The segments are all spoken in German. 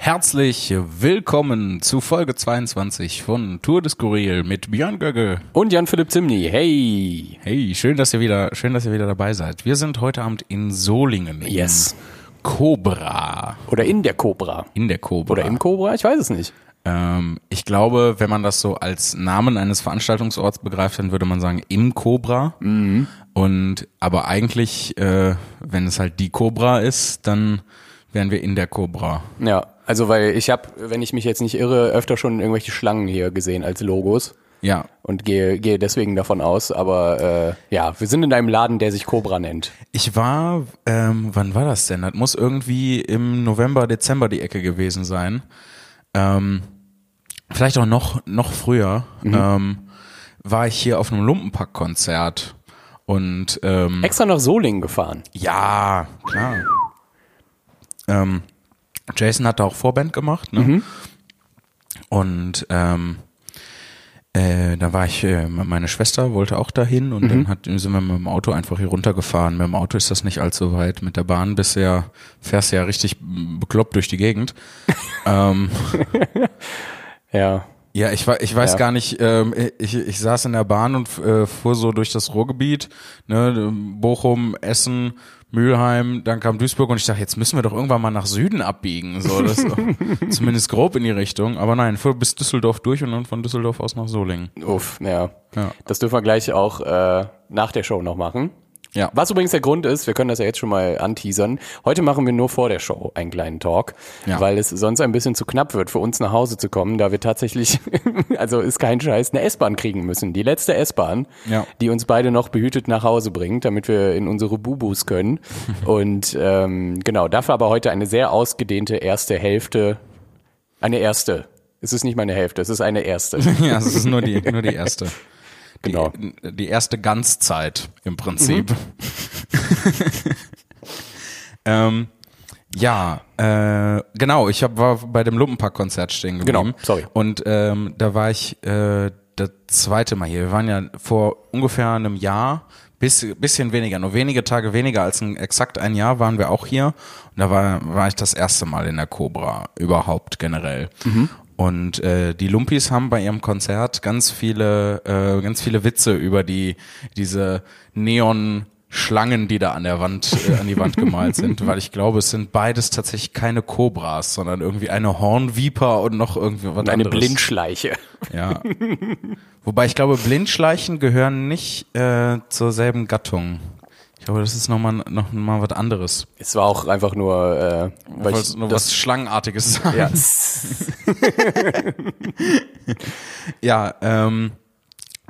Herzlich willkommen zu Folge 22 von Tour des Skurril mit Björn Gögge. Und Jan-Philipp Zimny. Hey. Hey, schön, dass ihr wieder, schön, dass ihr wieder dabei seid. Wir sind heute Abend in Solingen. Yes. Cobra. Oder in der Cobra. In der Cobra. Oder im Cobra, ich weiß es nicht. Ähm, ich glaube, wenn man das so als Namen eines Veranstaltungsorts begreift, dann würde man sagen im Cobra. Mhm. Und aber eigentlich, äh, wenn es halt die Cobra ist, dann wären wir in der Cobra. Ja, also weil ich habe, wenn ich mich jetzt nicht irre, öfter schon irgendwelche Schlangen hier gesehen als Logos Ja. und gehe, gehe deswegen davon aus. Aber äh, ja, wir sind in einem Laden, der sich Cobra nennt. Ich war, ähm, wann war das denn? Das muss irgendwie im November, Dezember die Ecke gewesen sein. Ähm, vielleicht auch noch, noch früher. Ähm, war ich hier auf einem Lumpenpack-Konzert. Und ähm, Extra nach Solingen gefahren. ja, klar. Ähm, Jason hat da auch Vorband gemacht, ne? Und ähm, äh, da war ich, äh, meine Schwester wollte auch dahin und dann hat, sind wir mit dem Auto einfach hier runtergefahren. Mit dem Auto ist das nicht allzu weit. Mit der Bahn bisher fährst du ja richtig bekloppt durch die Gegend. ähm, Ja. ja, ich, ich weiß Ja. gar nicht, ähm, ich, ich saß in der Bahn und äh, fuhr so durch das Ruhrgebiet, ne, Bochum, Essen, Mülheim, dann kam Duisburg und ich dachte, jetzt müssen wir doch irgendwann mal nach Süden abbiegen, so das zumindest grob in die Richtung, aber nein, fuhr bis Düsseldorf durch und dann von Düsseldorf aus nach Solingen. Uff, ja. Ja. Das dürfen wir gleich auch äh, nach der Show noch machen. Ja. Was übrigens der Grund ist, wir können das ja jetzt schon mal anteasern. Heute machen wir nur vor der Show einen kleinen Talk, Ja. weil es sonst ein bisschen zu knapp wird, für uns nach Hause zu kommen, da wir tatsächlich, also ist kein Scheiß, eine S-Bahn kriegen müssen. Die letzte S-Bahn, Ja. die uns beide noch behütet nach Hause bringt, damit wir in unsere Bubus können. Und ähm, genau, dafür aber heute eine sehr ausgedehnte erste Hälfte, eine erste. Es ist nicht meine Hälfte, es ist eine erste. Ja, es ist nur die, nur die erste. Die, Genau. Die erste Ganzzeit im Prinzip. ähm, ja, äh, genau, ich hab, war bei dem Lumpenpack-Konzert stehen geblieben. Genau, sorry. Und ähm, da war ich äh, das zweite Mal hier. Wir waren ja vor ungefähr einem Jahr, bis, bisschen weniger, nur wenige Tage weniger als ein, exakt ein Jahr waren wir auch hier. Und da war, war ich das erste Mal in der Cobra, überhaupt generell. Und äh, die Lumpis haben bei ihrem Konzert ganz viele, äh, ganz viele Witze über die diese Neon Schlangen, die da an der Wand, äh, an die Wand gemalt sind, weil ich glaube, es sind beides tatsächlich keine Kobras, sondern irgendwie eine Hornviper und noch irgendwie was Und eine anderes. Blindschleiche. Ja. Wobei ich glaube, Blindschleichen gehören nicht äh, zur selben Gattung. Ich glaube, das ist nochmal noch mal was anderes. Es war auch einfach nur, äh, weil ich es nur das, was Schlangenartiges sein. ja, Ja, ähm,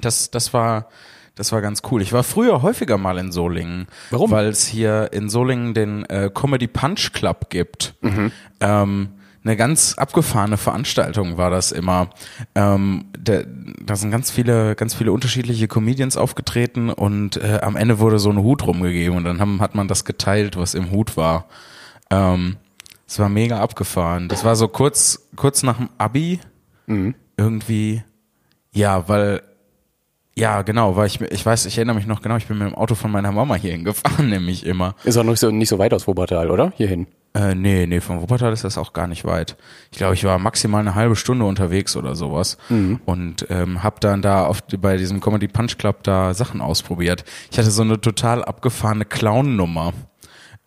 das, das war, das war ganz cool. Ich war früher häufiger mal in Solingen. Warum? Weil es hier in Solingen den äh, Comedy Punch Club gibt. Mhm. Ähm, eine ganz abgefahrene Veranstaltung war das immer. Ähm, da, da sind ganz viele, ganz viele unterschiedliche Comedians aufgetreten und äh, am Ende wurde so ein Hut rumgegeben und dann haben, hat man das geteilt, was im Hut war. Ähm, es war mega abgefahren. Das war so kurz, kurz nach dem Abi irgendwie, ja, weil, ja, genau, weil ich, ich weiß, ich erinnere mich noch genau, ich bin mit dem Auto von meiner Mama hierhin gefahren, nämlich immer. ist auch nicht so, nicht so weit aus Wuppertal, oder? Hierhin. Äh, nee, nee, von Wuppertal ist das auch gar nicht weit. Ich glaube, ich war maximal eine halbe Stunde unterwegs oder sowas und ähm, habe dann da auf, bei diesem Comedy Punch Club da Sachen ausprobiert. Ich hatte so eine total abgefahrene Clown-Nummer.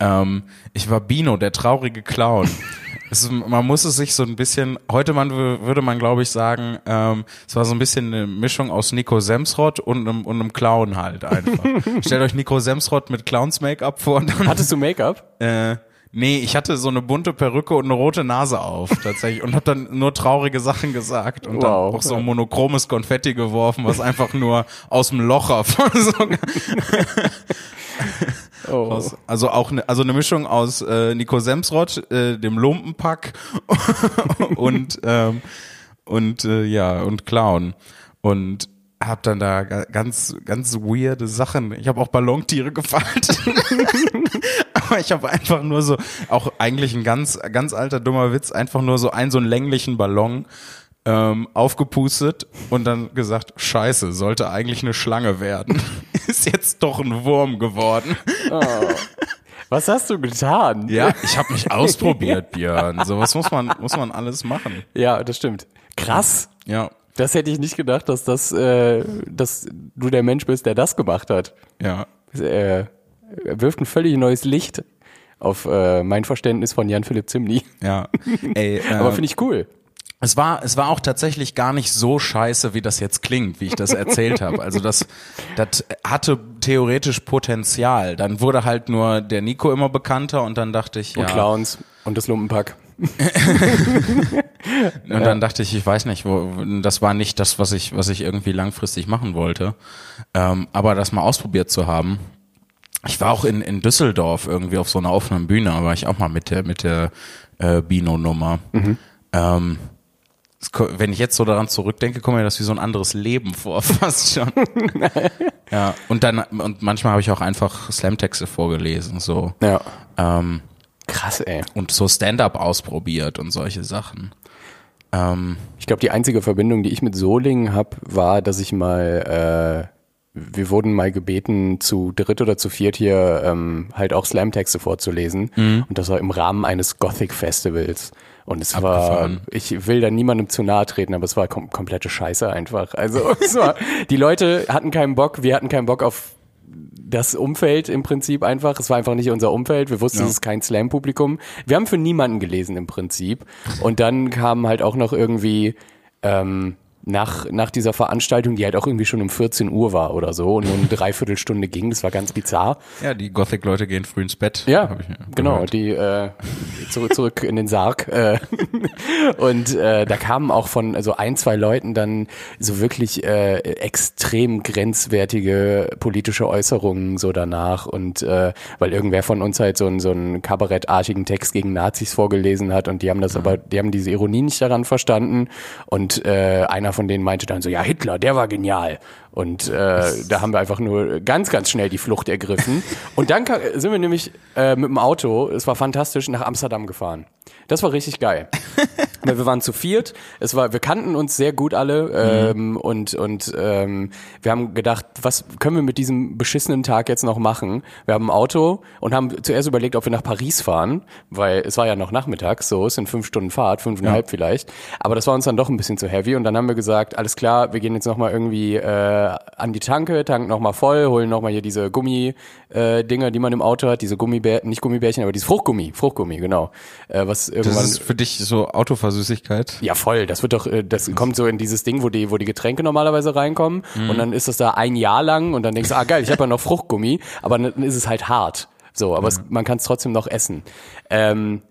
Ähm, ich war Bino, der traurige Clown. Es man muss es sich so ein bisschen, heute man, wü- würde man glaube ich sagen, ähm, es war so ein bisschen eine Mischung aus Nico Semsrott und einem, und einem Clown halt einfach. Stellt euch Nico Semsrott mit Clowns-Make-up vor und dann Hattest du Make-up? äh, nee, ich hatte so eine bunte Perücke und eine rote Nase auf tatsächlich und habe dann nur traurige Sachen gesagt und dann Wow. auch so monochromes Konfetti geworfen, was einfach nur aus dem Locher von so Oh. aus, also auch ne, also eine Mischung aus äh, Nico Semsrott, äh, dem Lumpenpack und ähm, und äh, ja und Clown und hab dann da ga- ganz ganz weirde Sachen. Ich habe auch Ballontiere gefaltet. Aber ich habe einfach nur so auch eigentlich ein ganz ganz alter dummer Witz, einfach nur so einen so einen länglichen Ballon ähm, aufgepustet und dann gesagt, scheiße, sollte eigentlich eine Schlange werden. Ist jetzt doch ein Wurm geworden. Was hast du getan? Ja, ich habe mich ausprobiert, Björn. Sowas muss man, muss man alles machen. Ja, das stimmt. Krass. Ja, Das hätte ich nicht gedacht, dass das, äh, dass du der Mensch bist, der das gemacht hat. ja. Äh, er wirft ein völlig neues Licht auf äh, mein Verständnis von Jan Philipp Zimny. Ja. Ey, äh, Aber finde ich cool. Es war, es war auch tatsächlich gar nicht so scheiße, wie das jetzt klingt, wie ich das erzählt habe. Also das, das hatte theoretisch Potenzial. Dann wurde halt nur der Nico immer bekannter und dann dachte ich, Und ja. Clowns und das Lumpenpack. Und dann dachte ich, ich weiß nicht, wo, das war nicht das, was ich, was ich irgendwie langfristig machen wollte. Ähm, aber das mal ausprobiert zu haben. Ich war auch in, in Düsseldorf irgendwie auf so einer offenen Bühne, war ich auch mal mit der, mit der äh, Bino-Nummer. Ähm, es ko- wenn ich jetzt so daran zurückdenke, kommt mir das wie so ein anderes Leben vor, fast schon. ja, und dann, und manchmal habe ich auch einfach Slamtexte vorgelesen, so. Ja. Ähm, Krass, ey. und so Stand-up ausprobiert und solche Sachen. Ähm, Ich glaube, die einzige Verbindung, die ich mit Solingen habe, war, dass ich mal, äh, wir wurden mal gebeten, zu dritt oder zu viert hier ähm, halt auch Slam-Texte vorzulesen. Mhm. Und das war im Rahmen eines Gothic-Festivals. Und es war, ich will da niemandem zu nahe treten, aber es war kom komplette Scheiße einfach. Also es war, die Leute hatten keinen Bock, wir hatten keinen Bock auf das Umfeld im Prinzip einfach. Es war einfach nicht unser Umfeld. Wir wussten, Ja. es ist kein Slam-Publikum. Wir haben für niemanden gelesen im Prinzip. Und dann kam halt auch noch irgendwie ähm, nach, nach dieser Veranstaltung, die halt auch irgendwie schon um 14 Uhr war oder so und nur eine Dreiviertelstunde ging. Das war ganz bizarr. ja, die Gothic-Leute gehen früh ins Bett. Ja, ich genau, die äh, zurück, zurück in den Sarg. Äh, und äh, da kamen auch von so ein, zwei Leuten dann so wirklich äh, extrem grenzwertige politische Äußerungen so danach. Und äh, weil irgendwer von uns halt so, einen so einen kabarettartigen Text gegen Nazis vorgelesen hat und die haben das aber, die haben diese Ironie nicht daran verstanden. Und äh, einer von denen meinte dann so, ja, Hitler, der war genial. Und äh, da haben wir einfach nur ganz, ganz schnell die Flucht ergriffen. Und dann sind wir nämlich äh, mit dem Auto, es war fantastisch, nach Amsterdam gefahren. Das war richtig geil. Weil wir waren zu viert, es war, wir kannten uns sehr gut alle ähm, und, und ähm, wir haben gedacht, was können wir mit diesem beschissenen Tag jetzt noch machen? Wir haben ein Auto und haben zuerst überlegt, ob wir nach Paris fahren, weil es war ja noch nachmittags, so, es sind fünf Stunden Fahrt, fünfeinhalb vielleicht. Aber das war uns dann doch ein bisschen zu heavy und dann haben wir gesagt, alles klar, wir gehen jetzt nochmal irgendwie äh, an die Tanke, tanken nochmal voll, holen nochmal hier diese Gummi äh, die man im Auto hat, diese Gummibärchen, nicht Gummibärchen, aber dieses Fruchtgummi, Fruchtgummi, genau. Äh, was irgendwann Das ist für dich so Autoversüßigkeit? ja, voll. Das wird doch, äh, das kommt so in dieses Ding, wo die, wo die Getränke normalerweise reinkommen. Und dann ist das da ein Jahr lang und dann denkst du, ah geil, ich habe ja noch Fruchtgummi, aber dann ist es halt hart. So, aber es, man kann es trotzdem noch essen. Ähm,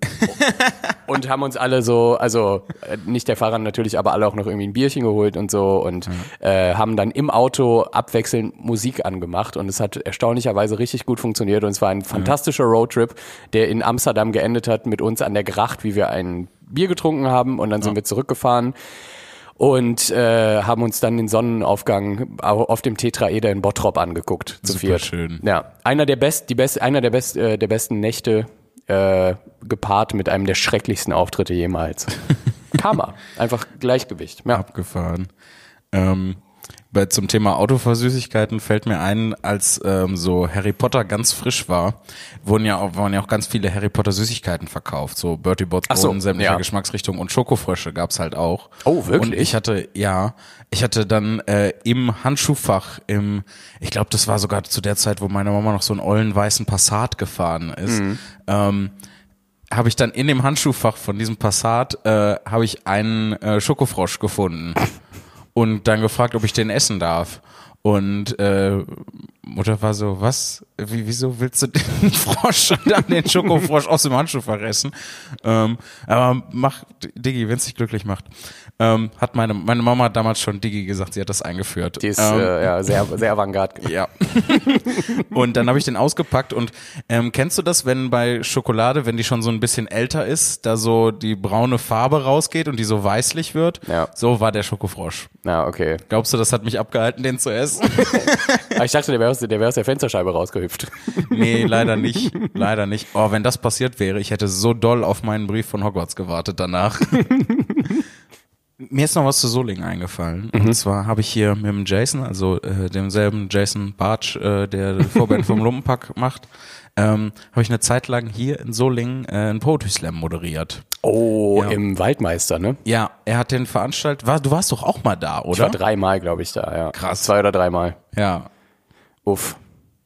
und haben uns alle so, also äh, nicht der Fahrer natürlich, aber alle auch noch irgendwie ein Bierchen geholt und so und äh, haben dann im Auto abwechselnd Musik angemacht und es hat erstaunlicherweise richtig gut funktioniert und es war ein fantastischer Roadtrip, der in Amsterdam geendet hat mit uns an der Gracht, wie wir ein Bier getrunken haben und dann sind wir zurückgefahren und äh, haben uns dann den Sonnenaufgang au- auf dem Tetraeder in Bottrop angeguckt zu Super viert. schön. Ja, einer der best, die best, einer der best, äh, der besten Nächte äh, gepaart mit einem der schrecklichsten Auftritte jemals. Karma, einfach Gleichgewicht. Ja. Abgefahren. Ähm, bei, zum Thema Autoversüßigkeiten fällt mir ein, als ähm, so Harry Potter ganz frisch war, wurden ja auch, waren ja auch ganz viele Harry Potter Süßigkeiten verkauft. So Bertie Bott's Ach so, Boden, sämtlicher ja. Geschmacksrichtung und Schokofrösche gab's halt auch. Oh, wirklich? Und ich hatte, ja, ich hatte dann äh, im Handschuhfach, im, ich glaube, das war sogar zu der Zeit, wo meine Mama noch so einen ollen weißen Passat gefahren ist, Mhm. ähm, habe ich dann in dem Handschuhfach von diesem Passat äh, habe ich einen äh, Schokofrosch gefunden und dann gefragt, ob ich den essen darf. Und äh, Mutter war so, was? Wie, wieso willst du den Frosch und dann den Schokofrosch aus dem Handschuhfach essen? Ähm, aber mach, Diggi, wenn es dich glücklich macht. Ähm, hat meine, meine Mama hat damals schon Diggi gesagt, sie hat das eingeführt. Die ist ähm, äh, ja, sehr, sehr avantgarde. ja. und dann habe ich den ausgepackt und ähm, kennst du das, wenn bei Schokolade, wenn die schon so ein bisschen älter ist, da so die braune Farbe rausgeht und die so weißlich wird? Ja. So war der Schokofrosch. Ja, okay. Glaubst du, das hat mich abgehalten, den zu essen? Aber ich dachte, der wäre aus, der wär aus der Fensterscheibe rausgehüpft. nee, leider nicht. Leider nicht. Oh, wenn das passiert wäre, ich hätte so doll auf meinen Brief von Hogwarts gewartet danach. mir ist noch was zu Solingen eingefallen. Mhm. Und zwar habe ich hier mit dem Jason, also äh, demselben Jason Bartsch, äh, der Vorband vom Lumpenpack macht, ähm, habe ich eine Zeit lang hier in Solingen äh, einen Poetry Slam moderiert. Oh, Ja. im Waldmeister, ne? Ja, er hat den veranstaltet. War, du warst doch auch mal da, Ich war oder? dreimal, glaube ich, da, ja. Krass. Zwei oder dreimal. Ja. Uff,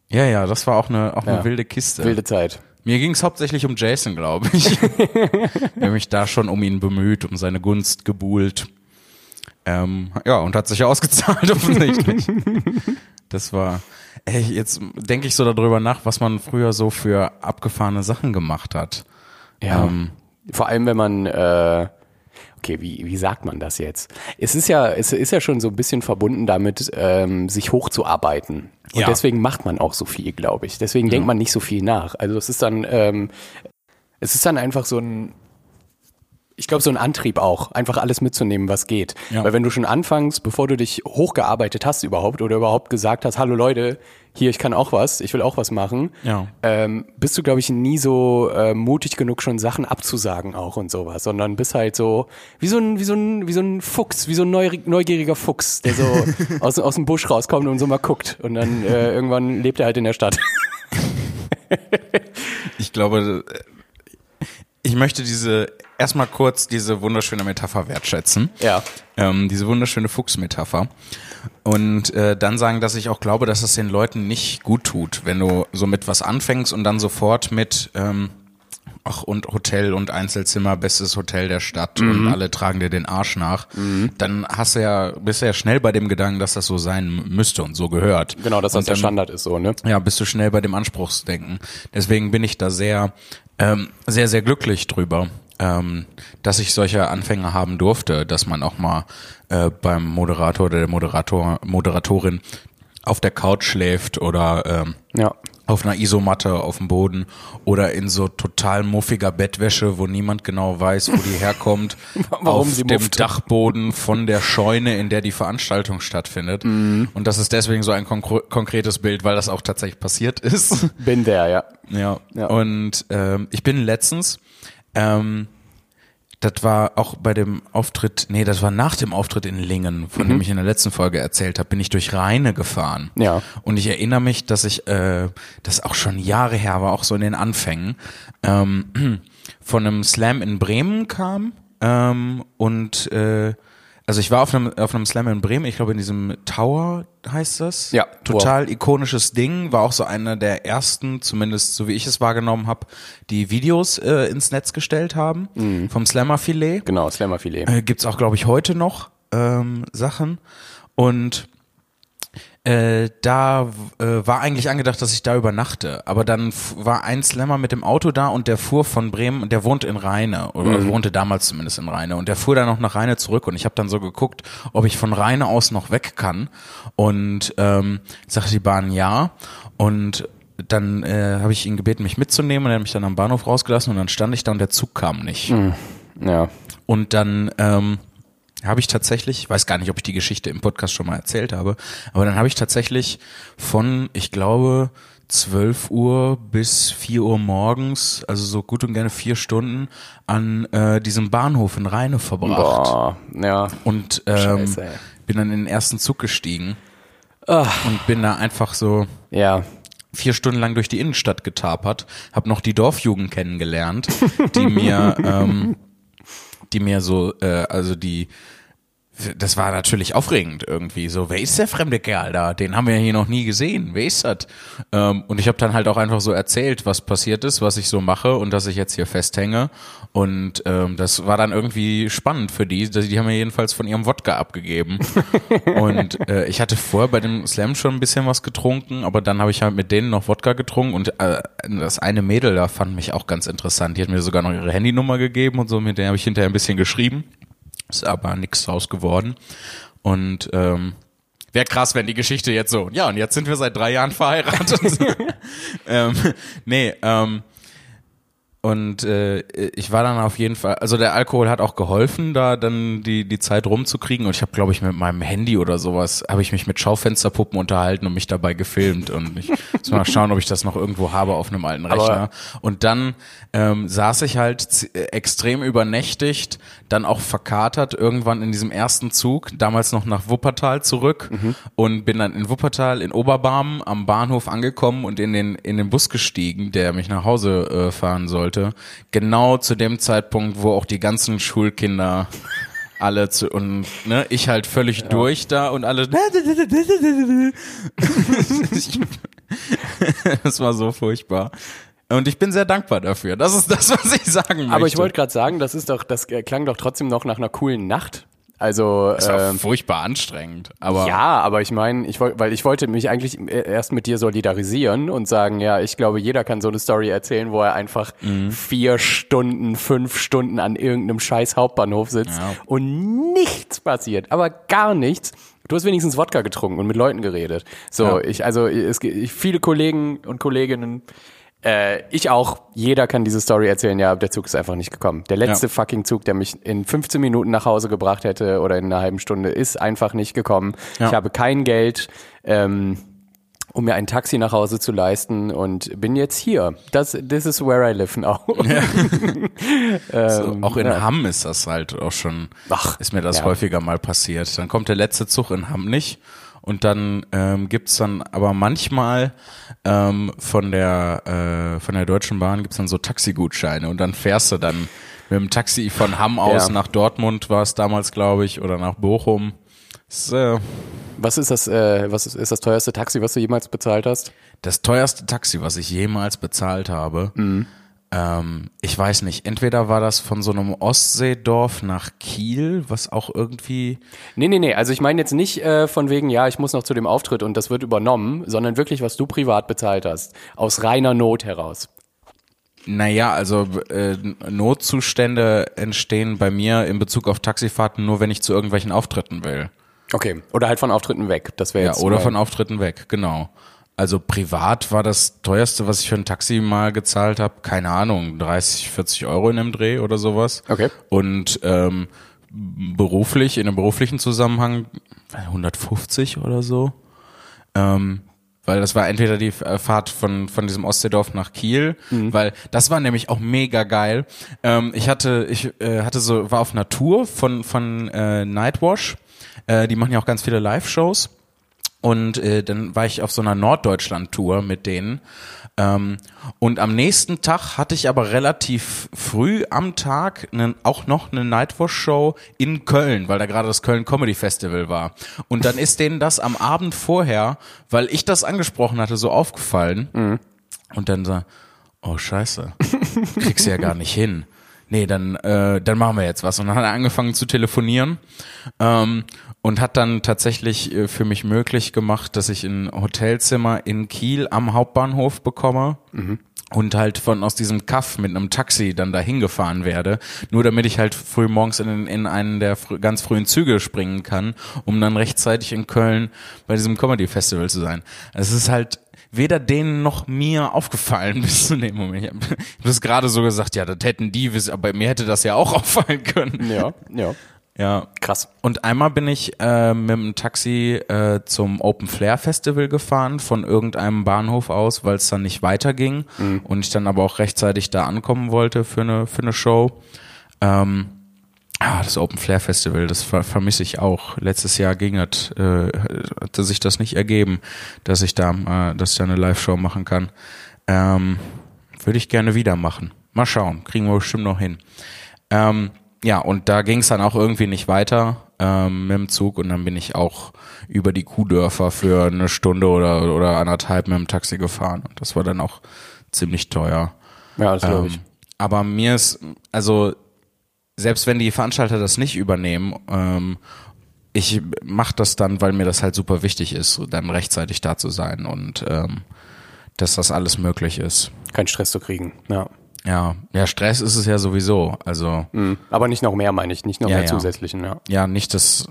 Ja, ja, das war auch eine, auch eine Ja. wilde Kiste. wilde Zeit. Mir ging es hauptsächlich um Jason, glaube ich. ich habe mich da schon um ihn bemüht, um seine Gunst gebuhlt. Ähm, ja, und hat sich ausgezahlt offensichtlich. das war, ey, jetzt denke ich so darüber nach, was man früher so für abgefahrene Sachen gemacht hat. Ja. Ähm, Vor allem, wenn man, äh, okay, wie, wie sagt man das jetzt? Es ist ja, es ist ja schon so ein bisschen verbunden damit, ähm, sich hochzuarbeiten. Und Ja. deswegen macht man auch so viel, glaube ich. Deswegen denkt man nicht so viel nach. Also es ist dann, ähm, es ist dann einfach so ein, ich glaube, so ein Antrieb auch, einfach alles mitzunehmen, was geht. Ja. Weil wenn du schon anfängst, bevor du dich hochgearbeitet hast überhaupt oder überhaupt gesagt hast, hallo Leute, hier, ich kann auch was, ich will auch was machen, Ja. ähm, bist du, glaube ich, nie so äh, mutig genug, schon Sachen abzusagen auch und sowas, sondern bist halt so wie so ein, wie so ein, wie so ein Fuchs, wie so ein neu, neugieriger Fuchs, der so aus, aus dem Busch rauskommt und so mal guckt und dann äh, irgendwann lebt er halt in der Stadt. ich glaube, äh, ich möchte diese, erstmal kurz diese wunderschöne Metapher wertschätzen. Ja. ähm, diese wunderschöne Fuchsmetapher. Und äh, dann sagen, dass ich auch glaube, dass es den Leuten nicht gut tut, wenn du so mit was anfängst und dann sofort mit ähm, ach und Hotel und Einzelzimmer, bestes Hotel der Stadt und alle tragen dir den Arsch nach, dann hast du ja, bist du ja schnell bei dem Gedanken, dass das so sein müsste und so gehört. Genau, dass das und der dann- Standard ist so, ne? ja, bist du schnell bei dem Anspruchsdenken. Deswegen bin ich da sehr, ähm, sehr, sehr glücklich drüber, ähm, dass ich solche Anfänge haben durfte, dass man auch mal äh, beim Moderator oder der Moderator, Moderatorin auf der Couch schläft oder ähm, Ja. auf einer Isomatte auf dem Boden oder in so total muffiger Bettwäsche, wo niemand genau weiß, wo die herkommt, Warum auf sie dem. Dachboden von der Scheune, in der die Veranstaltung stattfindet. Mhm. Und das ist deswegen so ein konkre- konkretes Bild, weil das auch tatsächlich passiert ist. Bin der, ja. ja. Ja. Und ähm, ich bin letztens, ähm, das war auch bei dem Auftritt, nee, das war nach dem Auftritt in Lingen, von dem ich in der letzten Folge erzählt habe, bin ich durch Rheine gefahren. Ja. Und ich erinnere mich, dass ich, äh, das auch schon Jahre her war, auch so in den Anfängen, ähm, von einem Slam in Bremen kam ähm, und äh, also ich war auf einem, auf einem Slam in Bremen, ich glaube in diesem Tower heißt das. Ja, Total ikonisches Ding, war auch so einer der ersten, zumindest so wie ich es wahrgenommen habe, die Videos äh, ins Netz gestellt haben vom Slammer-Filet. Genau, Slammerfilet. Äh, gibt's auch, glaube ich, heute noch ähm, Sachen. Und äh, da äh, war eigentlich angedacht, dass ich da übernachte. Aber dann war ein Slammer mit dem Auto da und der fuhr von Bremen und der wohnt in Rheine. Oder wohnte damals zumindest in Rheine. Und der fuhr dann noch nach Rheine zurück. Und ich habe dann so geguckt, ob ich von Rheine aus noch weg kann. Und ähm, sagte die Bahn ja. Und dann äh, habe ich ihn gebeten, mich mitzunehmen. Und er hat mich dann am Bahnhof rausgelassen. Und dann stand ich da und der Zug kam nicht. Ja. Und dann ähm, habe ich tatsächlich, ich weiß gar nicht, ob ich die Geschichte im Podcast schon mal erzählt habe, aber dann habe ich tatsächlich von, ich glaube, 12 Uhr bis 4 Uhr morgens, also so gut und gerne vier Stunden, an äh, diesem Bahnhof in Rheine verbracht. Boah, ja. Und ähm, Scheiße, bin dann in den ersten Zug gestiegen und bin da einfach so Ja. vier Stunden lang durch die Innenstadt getapert, habe noch die Dorfjugend kennengelernt, die mir, ähm, die mir so, äh, also die, das war natürlich aufregend irgendwie. So, wer ist der fremde Kerl da? Den haben wir hier noch nie gesehen. Wer ist das? Ähm, und ich habe dann halt auch einfach so erzählt, was passiert ist, was ich so mache und dass ich jetzt hier festhänge. Und ähm, das war dann irgendwie spannend für die. Die haben mir jedenfalls von ihrem Wodka abgegeben. und äh, ich hatte vorher bei dem Slam schon ein bisschen was getrunken, aber dann habe ich halt mit denen noch Wodka getrunken und äh, das eine Mädel da fand mich auch ganz interessant. Die hat mir sogar noch ihre Handynummer gegeben und so, mit der habe ich hinterher ein bisschen geschrieben. Ist aber nichts draus geworden. Und ähm, wäre krass, wenn die Geschichte jetzt so, ja, und jetzt sind wir seit drei Jahren verheiratet. ähm, nee, ähm, und äh, ich war dann auf jeden Fall, also der Alkohol hat auch geholfen, da dann die die Zeit rumzukriegen. Und ich habe, glaube ich, mit meinem Handy oder sowas habe ich mich mit Schaufensterpuppen unterhalten und mich dabei gefilmt. Und ich muss mal schauen, ob ich das noch irgendwo habe auf einem alten Rechner. Aber- und dann ähm, saß ich halt äh, extrem übernächtigt, dann auch verkatert irgendwann in diesem ersten Zug, damals noch nach Wuppertal zurück und bin dann in Wuppertal in Oberbarmen am Bahnhof angekommen und in den in den Bus gestiegen, der mich nach Hause äh, fahren sollte. Genau zu dem Zeitpunkt, wo auch die ganzen Schulkinder alle zu und ne, ich halt völlig durch da und alle Das war so furchtbar. Und ich bin sehr dankbar dafür. Das ist das, was ich sagen möchte. Aber ich wollte gerade sagen, das ist doch, das äh, klang doch trotzdem noch nach einer coolen Nacht. Also das war ähm, furchtbar anstrengend. Aber ja, aber ich meine, ich wollte, weil ich wollte mich eigentlich äh, erst mit dir solidarisieren und sagen, ja, ich glaube, jeder kann so eine Story erzählen, wo er einfach Mhm. vier Stunden, fünf Stunden an irgendeinem scheiß Hauptbahnhof sitzt Ja. und nichts passiert, aber gar nichts. Du hast wenigstens Wodka getrunken und mit Leuten geredet. So, Ja. ich, also es, ich, viele Kollegen und Kolleginnen, äh, ich auch, jeder kann diese Story erzählen, ja, der Zug ist einfach nicht gekommen. Der letzte Ja. fucking Zug, der mich in 15 Minuten nach Hause gebracht hätte oder in einer halben Stunde, ist einfach nicht gekommen. Ja. Ich habe kein Geld, ähm, um mir ein Taxi nach Hause zu leisten und bin jetzt hier. Das, this is where I live now. so, auch in ja. Hamm ist das halt auch schon, Ach, ist mir das ja. häufiger mal passiert. Dann kommt der letzte Zug in Hamm nicht. Und dann ähm, gibt's dann aber manchmal ähm, von der äh, von der Deutschen Bahn gibt's dann so Taxigutscheine und dann fährst du dann mit dem Taxi von Hamm aus Ja. nach Dortmund war es damals, glaube ich, oder nach Bochum. Ist, äh, Was ist das, äh, was ist, ist das teuerste Taxi, was du jemals bezahlt hast? das teuerste Taxi, was ich jemals bezahlt habe. Ähm, ich weiß nicht, entweder war das von so einem Ostseedorf nach Kiel, was auch irgendwie Nee, nee, nee. Also ich meine jetzt nicht äh, von wegen, ja, ich muss noch zu dem Auftritt und das wird übernommen, sondern wirklich, was du privat bezahlt hast. Aus reiner Not heraus. Naja, also äh, Notzustände entstehen bei mir in Bezug auf Taxifahrten nur, wenn ich zu irgendwelchen Auftritten will. Okay. Oder halt von Auftritten weg. Das wäre Ja, jetzt. oder von Auftritten weg, genau. Also privat war das teuerste, was ich für ein Taxi mal gezahlt habe, keine Ahnung, 30, 40 Euro in einem Dreh oder sowas. Okay. Und ähm, beruflich, in einem beruflichen Zusammenhang 150 oder so. Ähm, weil das war entweder die äh, Fahrt von, von diesem Ostseedorf nach Kiel, weil das war nämlich auch mega geil. Ähm, ich hatte, ich äh, hatte so, war auf Tour von, von äh, Nightwash. Äh, die machen ja auch ganz viele Live-Shows. Und äh, dann war ich auf so einer Norddeutschland-Tour mit denen. Ähm, und am nächsten Tag hatte ich aber relativ früh am Tag nen, auch noch eine Nightwash-Show in Köln, weil da gerade das Köln Comedy Festival war. Und dann ist denen das am Abend vorher, weil ich das angesprochen hatte, so aufgefallen. Und dann so, oh scheiße, kriegst du ja gar nicht hin. Nee, dann, äh, dann machen wir jetzt was. Und dann hat er angefangen zu telefonieren ähm, und hat dann tatsächlich äh, für mich möglich gemacht, dass ich ein Hotelzimmer in Kiel am Hauptbahnhof bekomme. Und halt von aus diesem Kaff mit einem Taxi dann dahin gefahren werde, nur damit ich halt früh morgens in, in einen der frü ganz frühen Züge springen kann, um dann rechtzeitig in Köln bei diesem Comedy Festival zu sein. Es ist halt weder denen noch mir aufgefallen bis zu dem Moment. Ich habe hab das gerade so gesagt, ja, das hätten die wissen, aber mir hätte das ja auch auffallen können. Ja, ja. Ja. Krass. Und einmal bin ich äh, mit dem Taxi äh, zum Open Flair Festival gefahren, von irgendeinem Bahnhof aus, weil es dann nicht weiterging und ich dann aber auch rechtzeitig da ankommen wollte für eine, für eine Show. Ähm, ah, das Open Flair Festival, das ver vermisse ich auch. Letztes Jahr ging es, äh, hatte sich das nicht ergeben, dass ich da, äh, dass ich da eine Live-Show machen kann. Ähm, Würde ich gerne wieder machen. Mal schauen, kriegen wir bestimmt noch hin. Ähm, ja, und da ging es dann auch irgendwie nicht weiter ähm, mit dem Zug und dann bin ich auch über die Kuhdörfer für eine Stunde oder, oder anderthalb mit dem Taxi gefahren und das war dann auch ziemlich teuer. Ja, das glaube ich. Ähm, aber mir ist, also selbst wenn die Veranstalter das nicht übernehmen, ähm, ich mache das dann, weil mir das halt super wichtig ist, dann rechtzeitig da zu sein und ähm, dass das alles möglich ist. Kein Stress zu kriegen. Ja. Ja, ja, Stress ist es ja sowieso. Also Mhm. Aber nicht noch mehr, meine ich, nicht noch Ja, mehr ja. zusätzlichen, ja. ja, nicht das.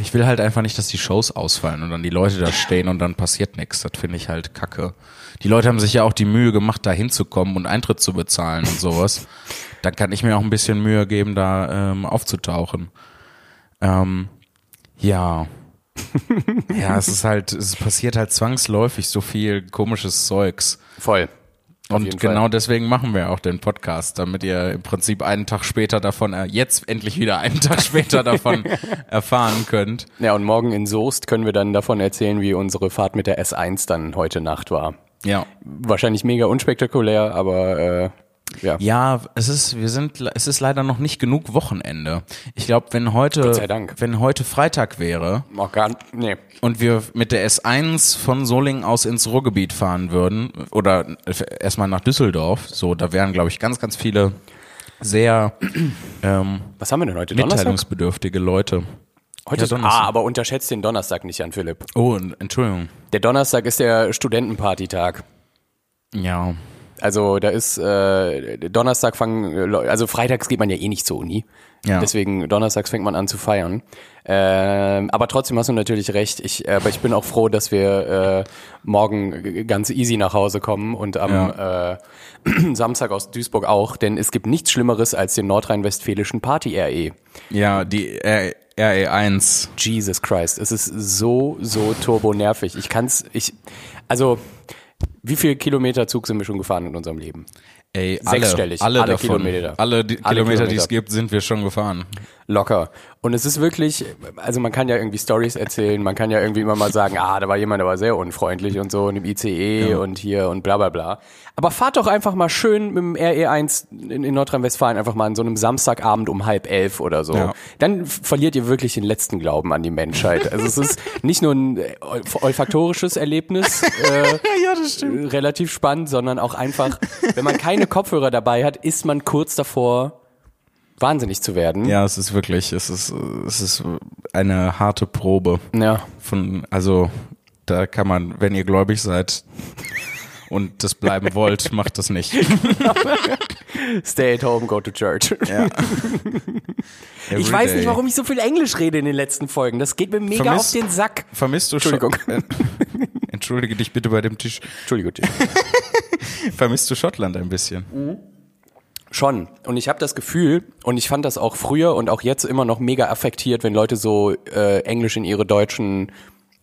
Ich will halt einfach nicht, dass die Shows ausfallen und dann die Leute da stehen und dann passiert nichts. Das finde ich halt kacke. Die Leute haben sich ja auch die Mühe gemacht, da hinzukommen und Eintritt zu bezahlen und sowas. Dann kann ich mir auch ein bisschen Mühe geben, da ähm, aufzutauchen. Ähm, ja. ja, es ist halt, es passiert halt zwangsläufig so viel komisches Zeugs. Voll. Und genau Fall. deswegen machen wir auch den Podcast, damit ihr im Prinzip einen Tag später davon, äh, jetzt endlich wieder einen Tag später davon erfahren könnt. Ja, und morgen in Soest können wir dann davon erzählen, wie unsere Fahrt mit der S1 dann heute Nacht war. Ja. Wahrscheinlich mega unspektakulär, aber äh, ja. Ja, es ist, wir sind, es ist leider noch nicht genug Wochenende. Ich glaube, wenn heute, wenn heute Freitag wäre Auch gar, nee. und wir mit der S1 von Solingen aus ins Ruhrgebiet fahren würden oder erstmal nach Düsseldorf, so, da wären, glaube ich, ganz, ganz viele sehr ähm, Was haben wir denn heute? Donnerstag? mitteilungsbedürftige Leute. Heute Ja, Donnerstag. ah, aber unterschätzt den Donnerstag nicht, Jan Philipp. Oh, Entschuldigung. Der Donnerstag ist der Studentenpartytag. Ja. Also da ist äh, Donnerstag fangen, also freitags geht man ja eh nicht zur Uni. Ja. Deswegen donnerstags fängt man an zu feiern. Ähm, aber trotzdem hast du natürlich recht. Ich, äh, aber ich bin auch froh, dass wir äh, morgen ganz easy nach Hause kommen und am äh, Samstag aus Duisburg auch, denn es gibt nichts Schlimmeres als den nordrhein-westfälischen Party-RE. Ja, die R RE1. Jesus Christ, es ist so, so turbo nervig. Ich kann's, ich, also, wie viele Kilometer Zug sind wir schon gefahren in unserem Leben? Ey, alle, Sechsstellig, alle, alle davon, Kilometer. alle, die Alle Kilometer, die es gibt, sind wir schon gefahren. Locker. Und es ist wirklich, also man kann ja irgendwie Stories erzählen, man kann ja irgendwie immer mal sagen, ah, da war jemand, der war sehr unfreundlich und so, und im ICE und hier und bla bla bla. Aber fahrt doch einfach mal schön mit dem RE1 in, in Nordrhein-Westfalen einfach mal an so einem Samstagabend um halb elf oder so. Ja. Dann verliert ihr wirklich den letzten Glauben an die Menschheit. Also es ist nicht nur ein äh, olf- olfaktorisches Erlebnis, äh, Ja, das stimmt. Relativ spannend, sondern auch einfach, wenn man keine Kopfhörer dabei hat, ist man kurz davor, wahnsinnig zu werden. Ja, es ist wirklich, es ist, es ist eine harte Probe ja. von, also, da kann man, wenn ihr gläubig seid und das bleiben wollt, macht das nicht. Stay at home, go to church. Ja. Ich weiß nicht, warum ich so viel Englisch rede in den letzten Folgen. Das geht mir mega Vermisst- auf den Sack. Vermisst du schon? Entschuldigung. Entschuldige dich bitte bei dem Tisch. Entschuldigung. Vermisst du Schottland ein bisschen? Schon. Und ich habe das Gefühl, und ich fand das auch früher und auch jetzt immer noch mega affektiert, wenn Leute so äh, Englisch in ihre deutschen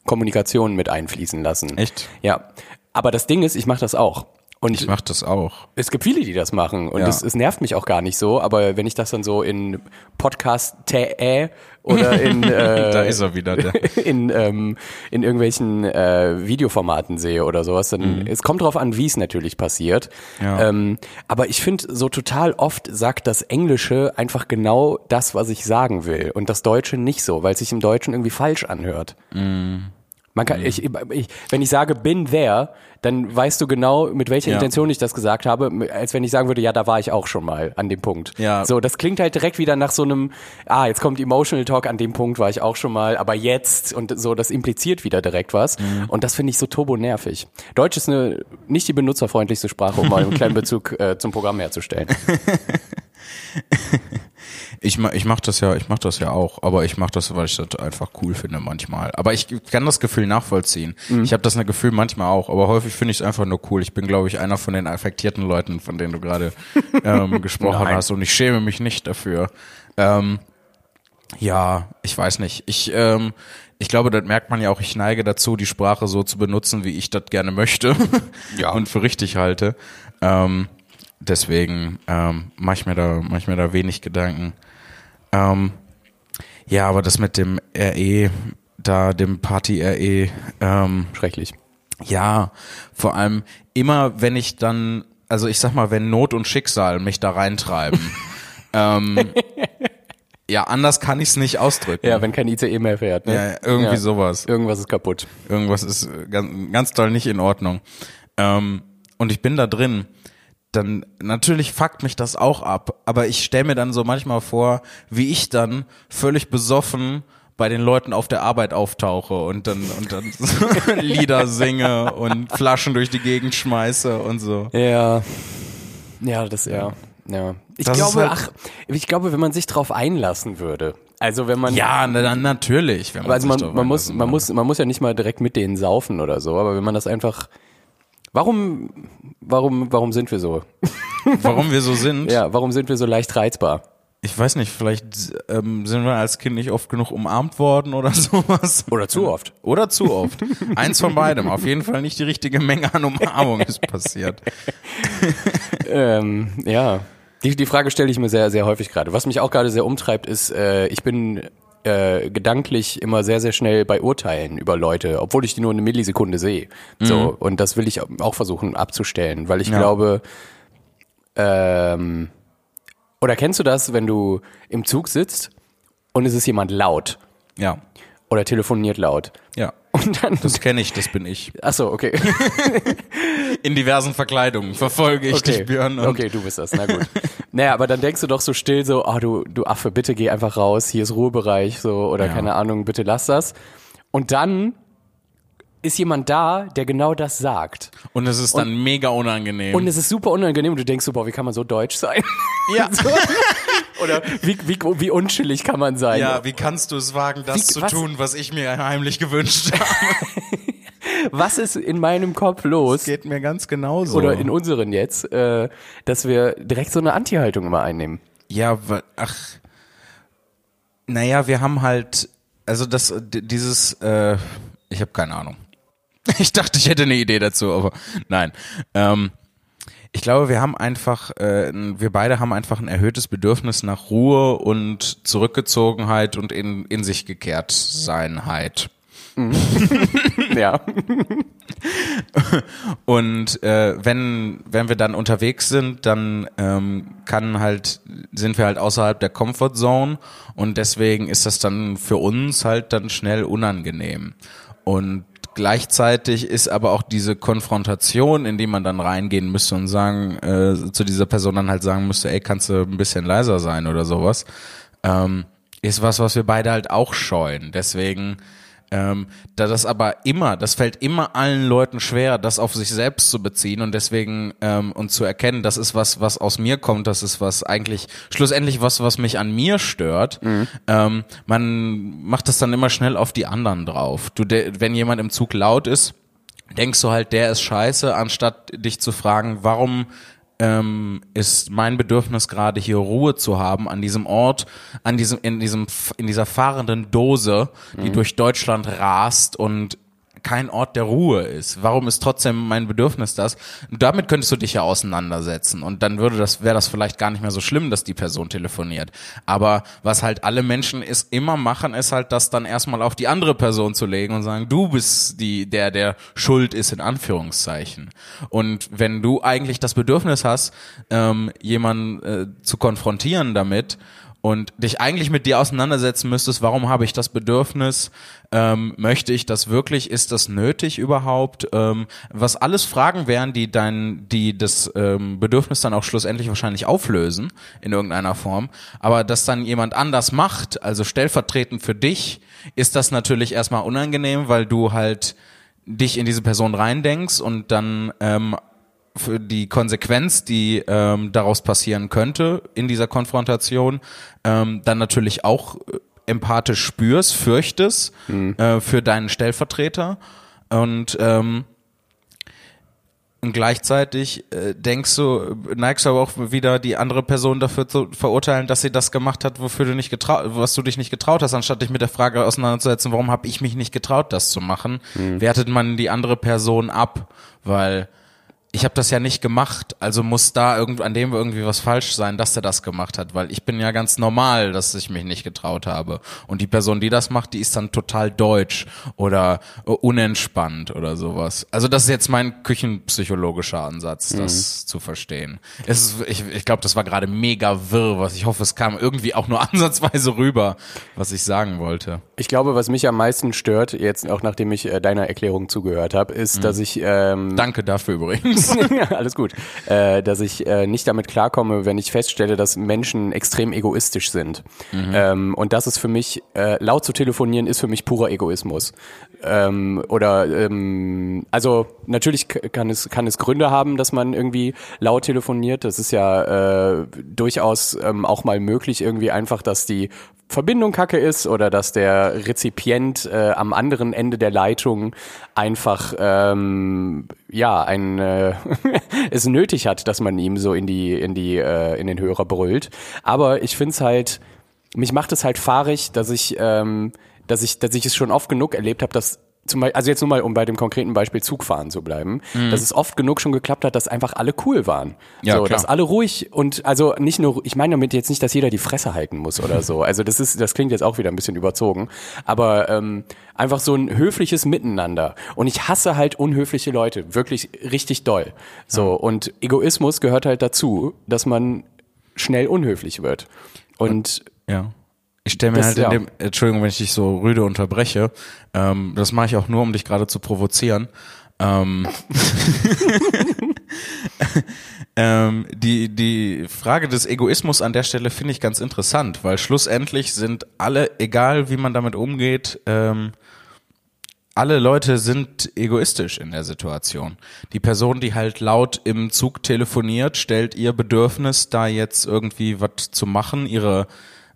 Kommunikationen mit einfließen lassen. Echt? Ja. Aber das Ding ist, ich mache das auch. Und Ich mach das auch. es gibt viele, die das machen und Ja. es, es nervt mich auch gar nicht so, aber wenn ich das dann so in Podcast tä oder in äh, Da ist er wieder, der. in, ähm, in irgendwelchen äh, Videoformaten sehe oder sowas, dann es kommt drauf an, wie es natürlich passiert. Mhm. Ja. Ähm, aber ich finde, so total oft sagt das Englische einfach genau das, was ich sagen will und das Deutsche nicht so, weil es sich im Deutschen irgendwie falsch anhört. Mhm. Man kann, ich, ich, wenn ich sage bin there, dann weißt du genau, mit welcher Ja. Intention ich das gesagt habe, als wenn ich sagen würde, ja, da war ich auch schon mal an dem Punkt. Ja. So, das klingt halt direkt wieder nach so einem, ah, jetzt kommt Emotional Talk, an dem Punkt war ich auch schon mal, aber jetzt und so, das impliziert wieder direkt was. Mhm. Und das finde ich so turbo nervig. Deutsch ist eine, nicht die benutzerfreundlichste Sprache, um mal einen kleinen Bezug äh, zum Programm herzustellen. Ich, ich mach das ja, ich mach das ja auch, aber ich mach das, weil ich das einfach cool finde manchmal. Aber ich kann das Gefühl nachvollziehen. Mhm. Ich habe das Gefühl manchmal auch, aber häufig finde ich es einfach nur cool. Ich bin, glaube ich, einer von den affektierten Leuten, von denen du gerade ähm, gesprochen hast und ich schäme mich nicht dafür. Ähm, ja, ich weiß nicht. Ich, ähm, ich glaube, das merkt man ja auch. Ich neige dazu, die Sprache so zu benutzen, wie ich das gerne möchte Ja. und für richtig halte. Ähm, deswegen ähm, mach ich mir da, mach ich mir da wenig Gedanken. Ähm, ja, aber das mit dem RE, da dem Party RE, ähm, Schrecklich. ja, vor allem immer, wenn ich dann, also ich sag mal, wenn Not und Schicksal mich da reintreiben, ähm, ja, anders kann ich es nicht ausdrücken. Ja, wenn kein ICE mehr fährt. Ne? Ja, irgendwie sowas. Irgendwas ist kaputt. Irgendwas ist äh, ganz, ganz doll nicht in Ordnung. Ähm, und ich bin da drin. Dann natürlich fuckt mich das auch ab, aber ich stelle mir dann so manchmal vor, wie ich dann völlig besoffen bei den Leuten auf der Arbeit auftauche und dann und dann Lieder singe und Flaschen durch die Gegend schmeiße und so. Ja. Ja, das ja. Ja. Ich Das glaube, halt- ach, ich glaube, wenn man sich drauf einlassen würde. Also wenn man Ja, na, dann natürlich. Wenn Aber also man, man muss man muss man muss ja nicht mal direkt mit denen saufen oder so, aber wenn man das einfach Warum warum warum sind wir so? Warum wir so sind? Ja, warum sind wir so leicht reizbar? Ich weiß nicht, vielleicht ähm, sind wir als Kind nicht oft genug umarmt worden oder sowas. Oder zu oft. Oder zu oft. Eins von beidem. Auf jeden Fall nicht die richtige Menge an Umarmung ist passiert. Ähm, ja. Die, die Frage stelle ich mir sehr, sehr häufig gerade. Was mich auch gerade sehr umtreibt, ist, äh, ich bin äh, gedanklich immer sehr, sehr schnell bei Urteilen über Leute, obwohl ich die nur eine Millisekunde sehe. So, und das will ich auch versuchen abzustellen, weil ich Ja. glaube, ähm, oder kennst du das, wenn du im Zug sitzt und es ist jemand laut Ja. oder telefoniert laut? Ja. Und dann. Das kenne ich, das bin ich. Ach so, okay. In diversen Verkleidungen verfolge ich okay. dich, Björn. Okay, du bist das, na gut. naja, aber dann denkst du doch so still so, ah du, du Affe, bitte geh einfach raus, hier ist Ruhebereich, so, oder Ja. keine Ahnung, bitte lass das. Und dann ist jemand da, der genau das sagt. Und es ist dann mega unangenehm. Und es ist super unangenehm und du denkst so, boah, wie kann man so deutsch sein? ja. Oder wie, wie, wie unschillig kann man sein? ja, wie kannst du es wagen, das Wie- zu was- tun, was ich mir heimlich gewünscht habe? Was ist in meinem Kopf los? Geht mir ganz genauso. Oder in unseren jetzt, äh, dass wir direkt so eine Anti-Haltung immer einnehmen. Ja, ach, naja, wir haben halt, also das, dieses, äh, ich habe keine Ahnung. Ich dachte, ich hätte eine Idee dazu, aber nein. Ähm, ich glaube, wir haben einfach, äh, wir beide haben einfach ein erhöhtes Bedürfnis nach Ruhe und Zurückgezogenheit und in, in sich gekehrt Seinheit. Ja. Und äh, wenn wenn wir dann unterwegs sind, dann ähm, kann halt sind wir halt außerhalb der Comfort Zone und deswegen ist das dann für uns halt dann schnell unangenehm. Und gleichzeitig ist aber auch diese Konfrontation, in die man dann reingehen müsste und sagen äh, zu dieser Person dann halt sagen müsste, ey, kannst du ein bisschen leiser sein oder sowas, ähm, ist was, was wir beide halt auch scheuen. Deswegen ähm, da das aber immer, das fällt immer allen Leuten schwer, das auf sich selbst zu beziehen und deswegen ähm, und zu erkennen, das ist was, was aus mir kommt, das ist was eigentlich schlussendlich was, was mich an mir stört. Ähm, man macht das dann immer schnell auf die anderen drauf. Du, wenn jemand im Zug laut ist, denkst du halt, der ist scheiße, anstatt dich zu fragen, warum ähm, ist mein Bedürfnis gerade hier Ruhe zu haben an diesem Ort, an diesem in diesem in dieser fahrenden Dose, die durch Deutschland rast und kein Ort der Ruhe ist. Warum ist trotzdem mein Bedürfnis das? Und damit könntest du dich ja auseinandersetzen und dann würde das wäre das vielleicht gar nicht mehr so schlimm, dass die Person telefoniert. Aber was halt alle Menschen ist immer machen, ist halt das dann erstmal auf die andere Person zu legen und sagen, du bist die der der schuld ist in Anführungszeichen. Und wenn du eigentlich das Bedürfnis hast, ähm, jemanden äh, zu konfrontieren damit und dich eigentlich mit dir auseinandersetzen müsstest, warum habe ich das Bedürfnis, ähm, möchte ich das wirklich, ist das nötig überhaupt, ähm, was alles Fragen wären, die dein, die das ähm, Bedürfnis dann auch schlussendlich wahrscheinlich auflösen in irgendeiner Form, aber dass dann jemand anders macht, also stellvertretend für dich, ist das natürlich erstmal unangenehm, weil du halt dich in diese Person reindenkst und dann ähm, für die Konsequenz, die ähm, daraus passieren könnte in dieser Konfrontation, ähm, dann natürlich auch äh, empathisch spürst, fürchtest äh, für deinen Stellvertreter. Und ähm, und gleichzeitig äh, denkst du, neigst du aber auch wieder die andere Person dafür zu verurteilen, dass sie das gemacht hat, wofür du nicht getraut, was du dich nicht getraut hast, anstatt dich mit der Frage auseinanderzusetzen, warum habe ich mich nicht getraut, das zu machen, wertet man die andere Person ab, weil ich habe das ja nicht gemacht, also muss da irgend an dem irgendwie was falsch sein, dass er das gemacht hat, weil ich bin ja ganz normal, dass ich mich nicht getraut habe. Und die Person, die das macht, die ist dann total deutsch oder äh, unentspannt oder sowas. Also das ist jetzt mein küchenpsychologischer Ansatz, das zu verstehen. Es ist, ich ich glaube, das war gerade mega wirr, was ich hoffe, es kam irgendwie auch nur ansatzweise rüber, was ich sagen wollte. Ich glaube, was mich am meisten stört, jetzt auch nachdem ich äh, deiner Erklärung zugehört habe, ist, dass ich ähm, Danke dafür übrigens. Ja, alles gut, äh, dass ich äh, nicht damit klarkomme, wenn ich feststelle, dass Menschen extrem egoistisch sind. Ähm, und das ist für mich, äh, laut zu telefonieren, ist für mich purer Egoismus. Ähm, oder ähm, also natürlich kann es kann es Gründe haben, dass man irgendwie laut telefoniert. Das ist ja äh, durchaus ähm, auch mal möglich, irgendwie einfach, dass die Verbindung kacke ist oder dass der Rezipient äh, am anderen Ende der Leitung einfach ähm, ja ein äh, es nötig hat, dass man ihm so in die in die äh, in den Hörer brüllt. Aber ich find's halt mich macht es halt fahrig, dass ich ähm, dass ich dass ich es schon oft genug erlebt habe, dass zum Beispiel, also jetzt nur mal, um bei dem konkreten Beispiel Zugfahren zu bleiben, dass es oft genug schon geklappt hat, dass einfach alle cool waren. Ja, so, klar. dass alle ruhig und also nicht nur, ich meine damit jetzt nicht, dass jeder die Fresse halten muss oder so. Also das ist, das klingt jetzt auch wieder ein bisschen überzogen. Aber ähm, einfach so ein höfliches Miteinander. Und ich hasse halt unhöfliche Leute, wirklich richtig doll. So, und Egoismus gehört halt dazu, dass man schnell unhöflich wird. Und Ja. Ich stelle mir Das- halt in ja. dem, Entschuldigung, wenn ich dich so rüde unterbreche, ähm, das mache ich auch nur, um dich gerade zu provozieren. Ähm, ähm, die, die Frage des Egoismus an der Stelle finde ich ganz interessant, weil schlussendlich sind alle, egal wie man damit umgeht, ähm, alle Leute sind egoistisch in der Situation. Die Person, die halt laut im Zug telefoniert, stellt ihr Bedürfnis, da jetzt irgendwie was zu machen, ihre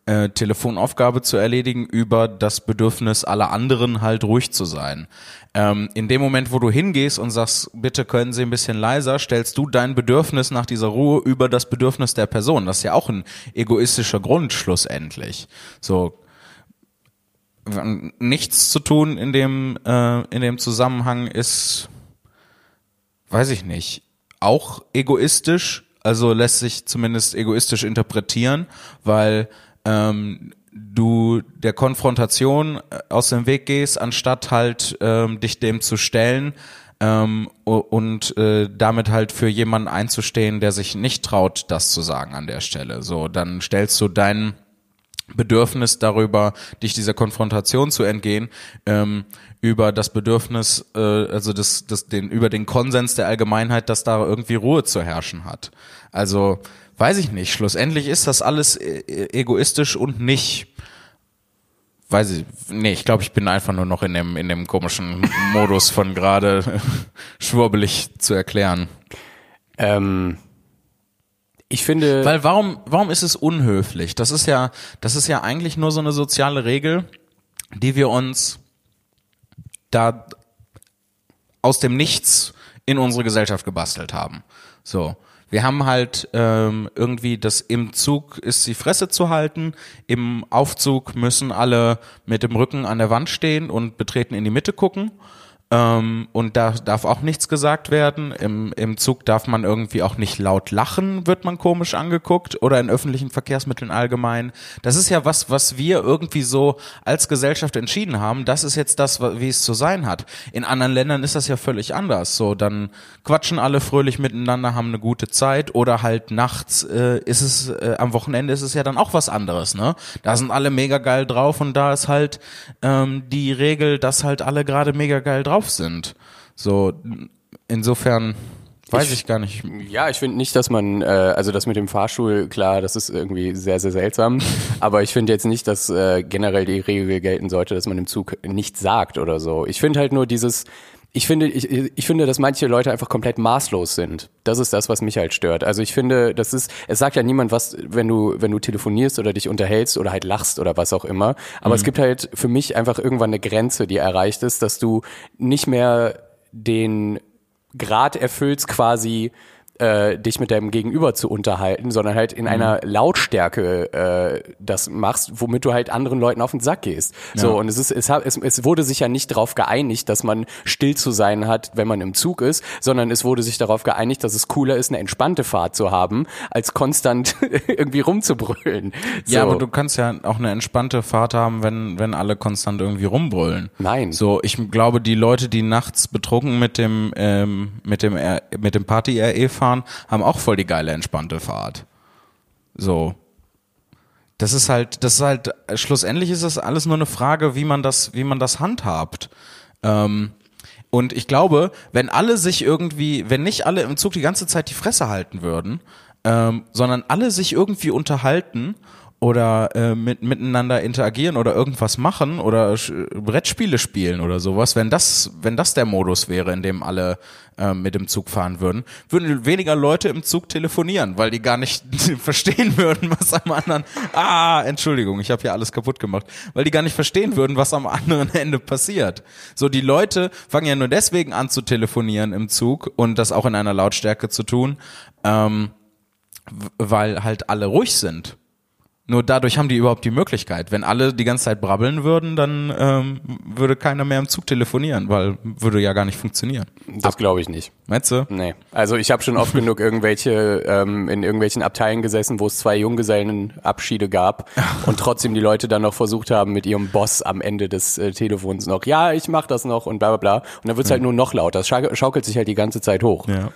äh, Telefonaufgabe zu erledigen, über das Bedürfnis aller anderen halt ruhig zu sein. Ähm, in dem Moment, wo du hingehst und sagst, bitte können Sie ein bisschen leiser, stellst du dein Bedürfnis nach dieser Ruhe über das Bedürfnis der Person. Das ist ja auch ein egoistischer Grund schlussendlich. So, nichts zu tun in dem äh, in dem Zusammenhang ist, weiß ich nicht, auch egoistisch. Also lässt sich zumindest egoistisch interpretieren, weil ähm, du der Konfrontation äh, aus dem Weg gehst, anstatt halt ähm, dich dem zu stellen ähm, und äh, damit halt für jemanden einzustehen, der sich nicht traut, das zu sagen an der Stelle. So, dann stellst du deinen Bedürfnis darüber, dich dieser Konfrontation zu entgehen, ähm, über das Bedürfnis, äh, also das, das, den, über den Konsens der Allgemeinheit, dass da irgendwie Ruhe zu herrschen hat. Also weiß ich nicht. Schlussendlich ist das alles äh, egoistisch und nicht. Weiß ich, nee, ich glaube, ich bin einfach nur noch in dem, in dem komischen Modus von gerade schwurbelig zu erklären. ähm, ich finde, Weil warum, warum ist es unhöflich? Das ist ja, das ist ja eigentlich nur so eine soziale Regel, die wir uns da aus dem Nichts in unsere Gesellschaft gebastelt haben. So. Wir haben halt ähm, irgendwie das im Zug ist die Fresse zu halten, im Aufzug müssen alle mit dem Rücken an der Wand stehen und betreten in die Mitte gucken. Ähm, und da darf auch nichts gesagt werden. Im, Im Zug darf man irgendwie auch nicht laut lachen, wird man komisch angeguckt. Oder in öffentlichen Verkehrsmitteln allgemein. Das ist ja was, was wir irgendwie so als Gesellschaft entschieden haben. Das ist jetzt das, wie es zu sein hat. In anderen Ländern ist das ja völlig anders. So, dann quatschen alle fröhlich miteinander, haben eine gute Zeit. Oder halt nachts äh, ist es, äh, am Wochenende ist es ja dann auch was anderes, ne? Da sind alle mega geil drauf und da ist halt ähm, die Regel, dass halt alle gerade mega geil drauf sind. So, insofern weiß ich, gar nicht. Ja, ich finde nicht, dass man, äh, also das mit dem Fahrstuhl, klar, das ist irgendwie sehr, sehr seltsam. aber ich finde jetzt nicht, dass äh, generell die Regel gelten sollte, dass man im Zug nichts sagt oder so. Ich finde halt nur dieses, ich finde, ich, ich finde, dass manche Leute einfach komplett maßlos sind. Das ist das, was mich halt stört. Also ich finde, das ist, es sagt ja niemand was, wenn du, wenn du telefonierst oder dich unterhältst oder halt lachst oder was auch immer. Aber es gibt halt für mich einfach irgendwann eine Grenze, die erreicht ist, dass du nicht mehr den Grad erfüllst quasi äh, dich mit deinem Gegenüber zu unterhalten, sondern halt in einer Lautstärke äh, das machst, womit du halt anderen Leuten auf den Sack gehst. So und es ist es, es, es wurde sich ja nicht darauf geeinigt, dass man still zu sein hat, wenn man im Zug ist, sondern es wurde sich darauf geeinigt, dass es cooler ist, eine entspannte Fahrt zu haben, als konstant irgendwie rumzubrüllen. So. Ja, aber du kannst ja auch eine entspannte Fahrt haben, wenn, wenn alle konstant irgendwie rumbrüllen. Nein. So, ich glaube, die Leute, die nachts betrunken mit dem, ähm, mit dem, R- mit dem Party-RE fahren, haben auch voll die geile entspannte Fahrt. So. Das ist halt, das ist halt, schlussendlich ist es alles nur eine Frage, wie man das, wie man das handhabt. Ähm, und ich glaube, wenn alle sich irgendwie, wenn nicht alle im Zug die ganze Zeit die Fresse halten würden, ähm, sondern alle sich irgendwie unterhalten oder äh, mit, miteinander interagieren oder irgendwas machen oder Brettspiele spielen oder sowas, wenn das, wenn das der Modus wäre, in dem alle äh, mit dem Zug fahren würden, würden weniger Leute im Zug telefonieren, weil die gar nicht verstehen würden, was am anderen, ah, Entschuldigung, ich habe hier alles kaputt gemacht, weil die gar nicht verstehen würden, was am anderen Ende passiert. So, die Leute fangen ja nur deswegen an zu telefonieren im Zug und das auch in einer Lautstärke zu tun, ähm, weil halt alle ruhig sind nur dadurch haben die überhaupt die Möglichkeit. Wenn alle die ganze Zeit brabbeln würden, dann ähm, würde keiner mehr im Zug telefonieren, weil würde ja gar nicht funktionieren. Das glaube ich nicht. Meinst du? Nee. Also ich habe schon oft genug irgendwelche ähm, in irgendwelchen Abteilen gesessen, wo es zwei Junggesellenabschiede gab und trotzdem die Leute dann noch versucht haben mit ihrem Boss am Ende des äh, Telefons noch, ja, ich mach das noch und bla bla bla. Und dann wird's ja. halt nur noch lauter. Es schaukelt sich halt die ganze Zeit hoch. Ja.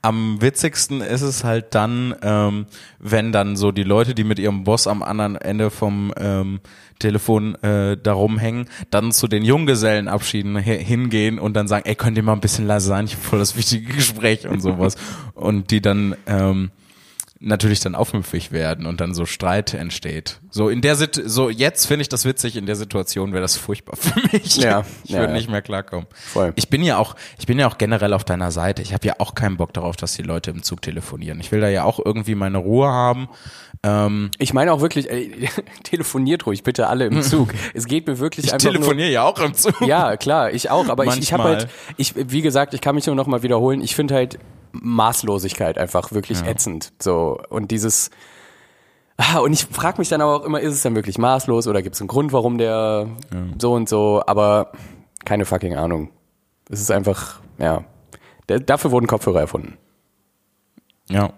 Am witzigsten ist es halt dann, ähm, wenn dann so die Leute, die mit ihrem Boss am anderen Ende vom ähm, Telefon äh, darum hängen, dann zu den Junggesellenabschieden hingehen und dann sagen, ey, könnt ihr mal ein bisschen leiser sein, ich habe voll das wichtige Gespräch und sowas. und die dann ähm, natürlich dann aufmüpfig werden und dann so Streit entsteht. So in der Sit so jetzt finde ich das witzig, in der Situation wäre das furchtbar für mich. Ja, ich ja, würde ja. nicht mehr klarkommen. Voll. Ich bin ja auch ich bin ja auch generell auf deiner Seite. Ich habe ja auch keinen Bock darauf, dass die Leute im Zug telefonieren. Ich will da ja auch irgendwie meine Ruhe haben. Ähm, Ich meine auch wirklich, ey, telefoniert ruhig bitte alle im Zug. Es geht mir wirklich ich einfach telefoniere ja auch im Zug. nur. Ja, klar, ich auch, aber ich, ich habe Manchmal. halt, ich, wie gesagt, ich kann mich nur noch mal wiederholen. Ich finde halt Maßlosigkeit einfach wirklich ätzend. So und dieses Ah, und ich frage mich dann aber auch immer, ist es dann wirklich maßlos oder gibt es einen Grund, warum der so und so? Aber keine fucking Ahnung. Es ist einfach, ja. Dafür wurden Kopfhörer erfunden. Ja.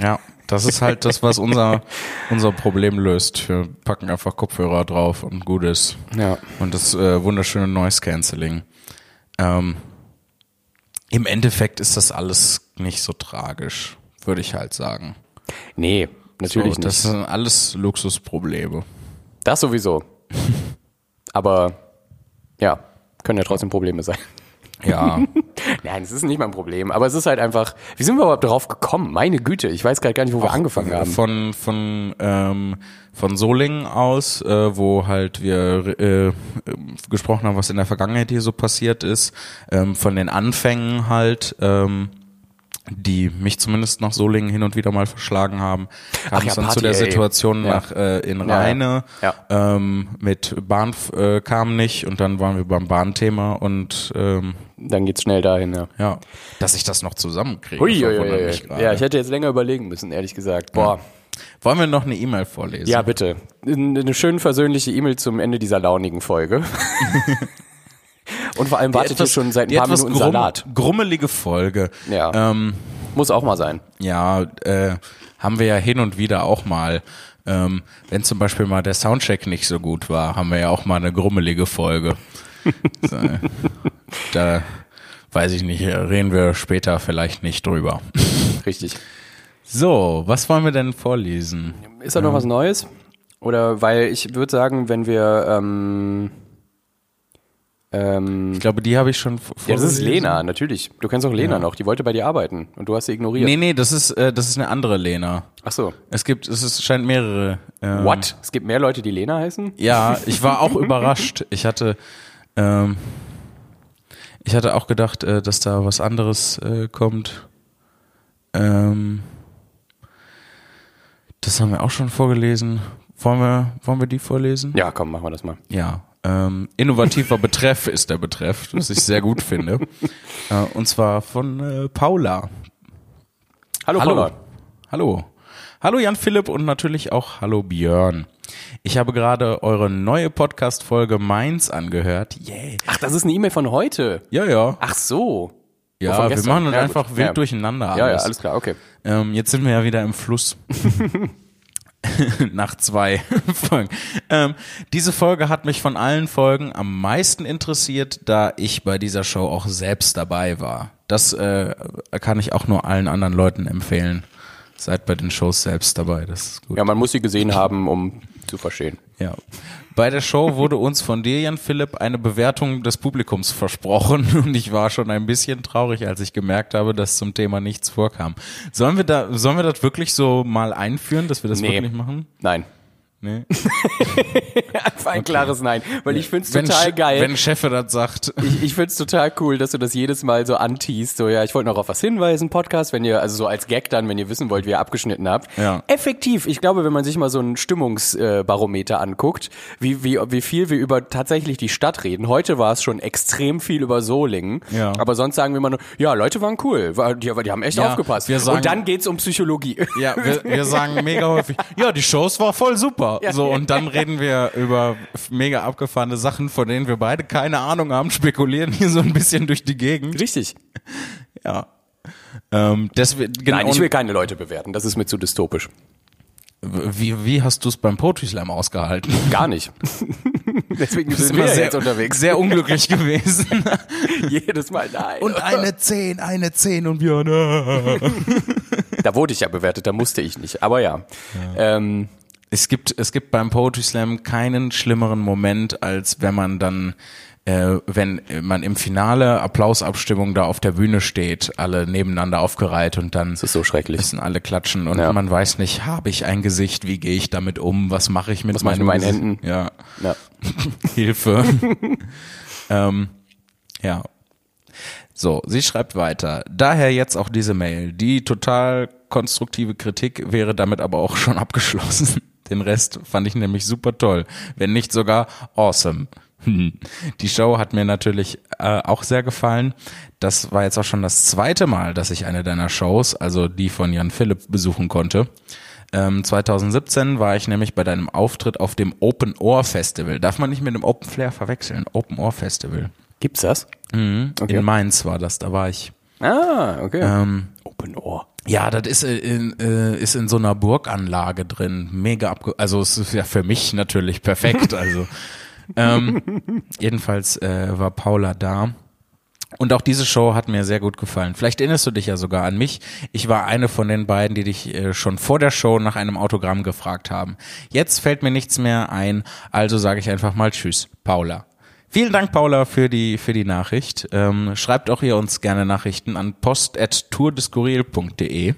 Ja, das ist halt das, was unser, unser Problem löst. Wir packen einfach Kopfhörer drauf und gut ist. Ja. Und das äh, wunderschöne Noise Cancelling. Ähm, Im Endeffekt ist das alles nicht so tragisch, würde ich halt sagen. Nee, natürlich so, nicht. Das sind alles Luxusprobleme. Das sowieso. Aber ja, können ja trotzdem Probleme sein. Ja, Nein, es ist nicht mein Problem. Aber es ist halt einfach, wie sind wir überhaupt darauf gekommen? Meine Güte, ich weiß gerade gar nicht, wo wir angefangen haben. Von von ähm, von Solingen aus, äh, wo halt wir äh, gesprochen haben, was in der Vergangenheit hier so passiert ist, ähm, von den Anfängen halt, ähm, die mich zumindest nach Solingen hin und wieder mal verschlagen haben, kam Ach ja, es dann Party, zu der ey. Situation Ja. nach äh, in Ja, ja. Rheine Ja. Ähm, mit Bahn äh, kam nicht und dann waren wir beim Bahnthema und ähm, Dann geht's schnell dahin, ja. ja, dass ich das noch zusammenkriege, Hui. Ja, ich hätte jetzt länger überlegen müssen, ehrlich gesagt. Boah. Wollen wir noch eine E-Mail vorlesen? Ja, bitte. Eine schön versöhnliche E-Mail zum Ende dieser launigen Folge. Und vor allem wartet ihr schon seit ein paar etwas Minuten grumm- Salat. grummelige Folge. Ja. Ähm, Muss auch mal sein. ja, äh, haben wir ja hin und wieder auch mal. Ähm, wenn zum Beispiel mal der Soundcheck nicht so gut war, haben wir ja auch mal eine grummelige Folge. so, da weiß ich nicht, reden wir später vielleicht nicht drüber. Richtig. So, was wollen wir denn vorlesen? Ist da noch was Neues? Oder weil ich würde sagen, wenn wir ähm, ähm, Ich glaube, die habe ich schon v- ja, das ist vorgelesen. Lena, natürlich. Du kennst auch Lena noch, die wollte bei dir arbeiten und du hast sie ignoriert. Nee, nee, das ist, äh, das ist eine andere Lena. Ach so. Es gibt, es ist, scheint mehrere. Ähm, What? Es gibt mehr Leute, die Lena heißen? Ja, ich war auch überrascht. Ich hatte, ähm, ich hatte auch gedacht, äh, dass da was anderes äh, kommt. Ähm, das haben wir auch schon vorgelesen. Wollen wir, wollen wir die vorlesen? Ja, komm, machen wir das mal. Ja. Ähm, innovativer Betreff ist der Betreff, was ich sehr gut finde. Äh, und zwar von äh, Paula. Hallo, Hallo. Paula. Hallo. Hallo Jan Philipp und natürlich auch hallo Björn. Ich habe gerade eure neue Podcast-Folge Mainz angehört. Yeah. Ach, das ist eine E-Mail von heute. Ja, ja. Ach so. Ja, wir machen das Ja, einfach gut. wild Ja. durcheinander alles. Ja, ja, alles klar, okay. Ähm, jetzt sind wir ja wieder im Fluss. Nach zwei Folgen. Ähm, diese Folge hat mich von allen Folgen am meisten interessiert, da ich bei dieser Show auch selbst dabei war. Das äh, kann ich auch nur allen anderen Leuten empfehlen. Seid bei den Shows selbst dabei, das ist gut. Ja, man muss sie gesehen haben, um zu verstehen. Ja. Bei der Show wurde uns von dir, Jan Philipp, eine Bewertung des Publikums versprochen und ich war schon ein bisschen traurig, als ich gemerkt habe, dass zum Thema nichts vorkam. Sollen wir da, sollen wir das wirklich so mal einführen, dass wir das Nee. wirklich machen? Nein. Nee. Einfach ein klares Nein. Weil ich find's Wenn, total geil. wenn Chefe das sagt. Ich, ich find's total cool, dass du das jedes Mal so anteast. So, ja, ich wollte noch auf was hinweisen, Podcast, wenn ihr, also so als Gag dann, wenn ihr wissen wollt, wie ihr abgeschnitten habt. Ja. Effektiv. Ich glaube, wenn man sich mal so ein Stimmungsbarometer anguckt, wie, wie, wie viel wir über tatsächlich die Stadt reden. Heute war es schon extrem viel über Solingen. Ja. Aber sonst sagen wir immer nur, ja, Leute waren cool. Die, die haben echt Ja, aufgepasst. wir sagen- Und dann geht's um Psychologie. Ja, wir, wir sagen mega häufig, ja, die Shows war voll super. Ja. So, und dann reden wir über mega abgefahrene Sachen, von denen wir beide keine Ahnung haben, spekulieren hier so ein bisschen durch die Gegend. Richtig. Ja. Ähm, deswegen, genau, Nein, ich will keine Leute bewerten. Das ist mir zu dystopisch. wie, wie hast du es beim Poetry Slam ausgehalten? Gar nicht. Deswegen sind wir ja sehr, jetzt unterwegs. sehr unglücklich gewesen. Jedes Mal nein. Und eine 10, eine 10 und wir, ne. Da wurde ich ja bewertet, da musste ich nicht. Aber ja. Ähm, Es gibt, es gibt beim Poetry Slam keinen schlimmeren Moment, als wenn man dann, äh, wenn man im Finale Applausabstimmung da auf der Bühne steht, alle nebeneinander aufgereiht und dann das ist so schrecklich. müssen alle klatschen und Ja. man weiß nicht, habe ich ein Gesicht, wie gehe ich damit um, was mache ich mit Was mache ich mit meinen? Händen? Ja, Ja. Hilfe. ähm, ja. So, sie schreibt weiter. Daher jetzt auch diese Mail. Die total konstruktive Kritik wäre damit aber auch schon abgeschlossen. Den Rest fand ich nämlich super toll. Wenn nicht sogar awesome. Hm. Die Show hat mir natürlich äh, auch sehr gefallen. Das war jetzt auch schon das zweite Mal, dass ich eine deiner Shows, also die von Jan Philipp, besuchen konnte. Ähm, 2017 war ich nämlich bei deinem Auftritt auf dem Open Ohr Festival. Darf man nicht mit dem Open Flair verwechseln. Open Ohr Festival. Gibt's das? Mhm. Okay. In Mainz war das, da war ich. Ah, okay. Ähm, Open Ohr. Ja, das ist äh, in, äh, ist in so einer Burganlage drin. Mega abge... Also es ist ja für mich natürlich perfekt. Also ähm, jedenfalls äh, war Paula da. Und auch diese Show hat mir sehr gut gefallen. Vielleicht erinnerst du dich ja sogar an mich. Ich war eine von den beiden, die dich äh, schon vor der Show nach einem Autogramm gefragt haben. Jetzt fällt mir nichts mehr ein, also sage ich einfach mal Tschüss, Paula. Vielen Dank, Paula, für die, für die Nachricht. Ähm, schreibt auch ihr uns gerne Nachrichten an post.tourdeskurril.de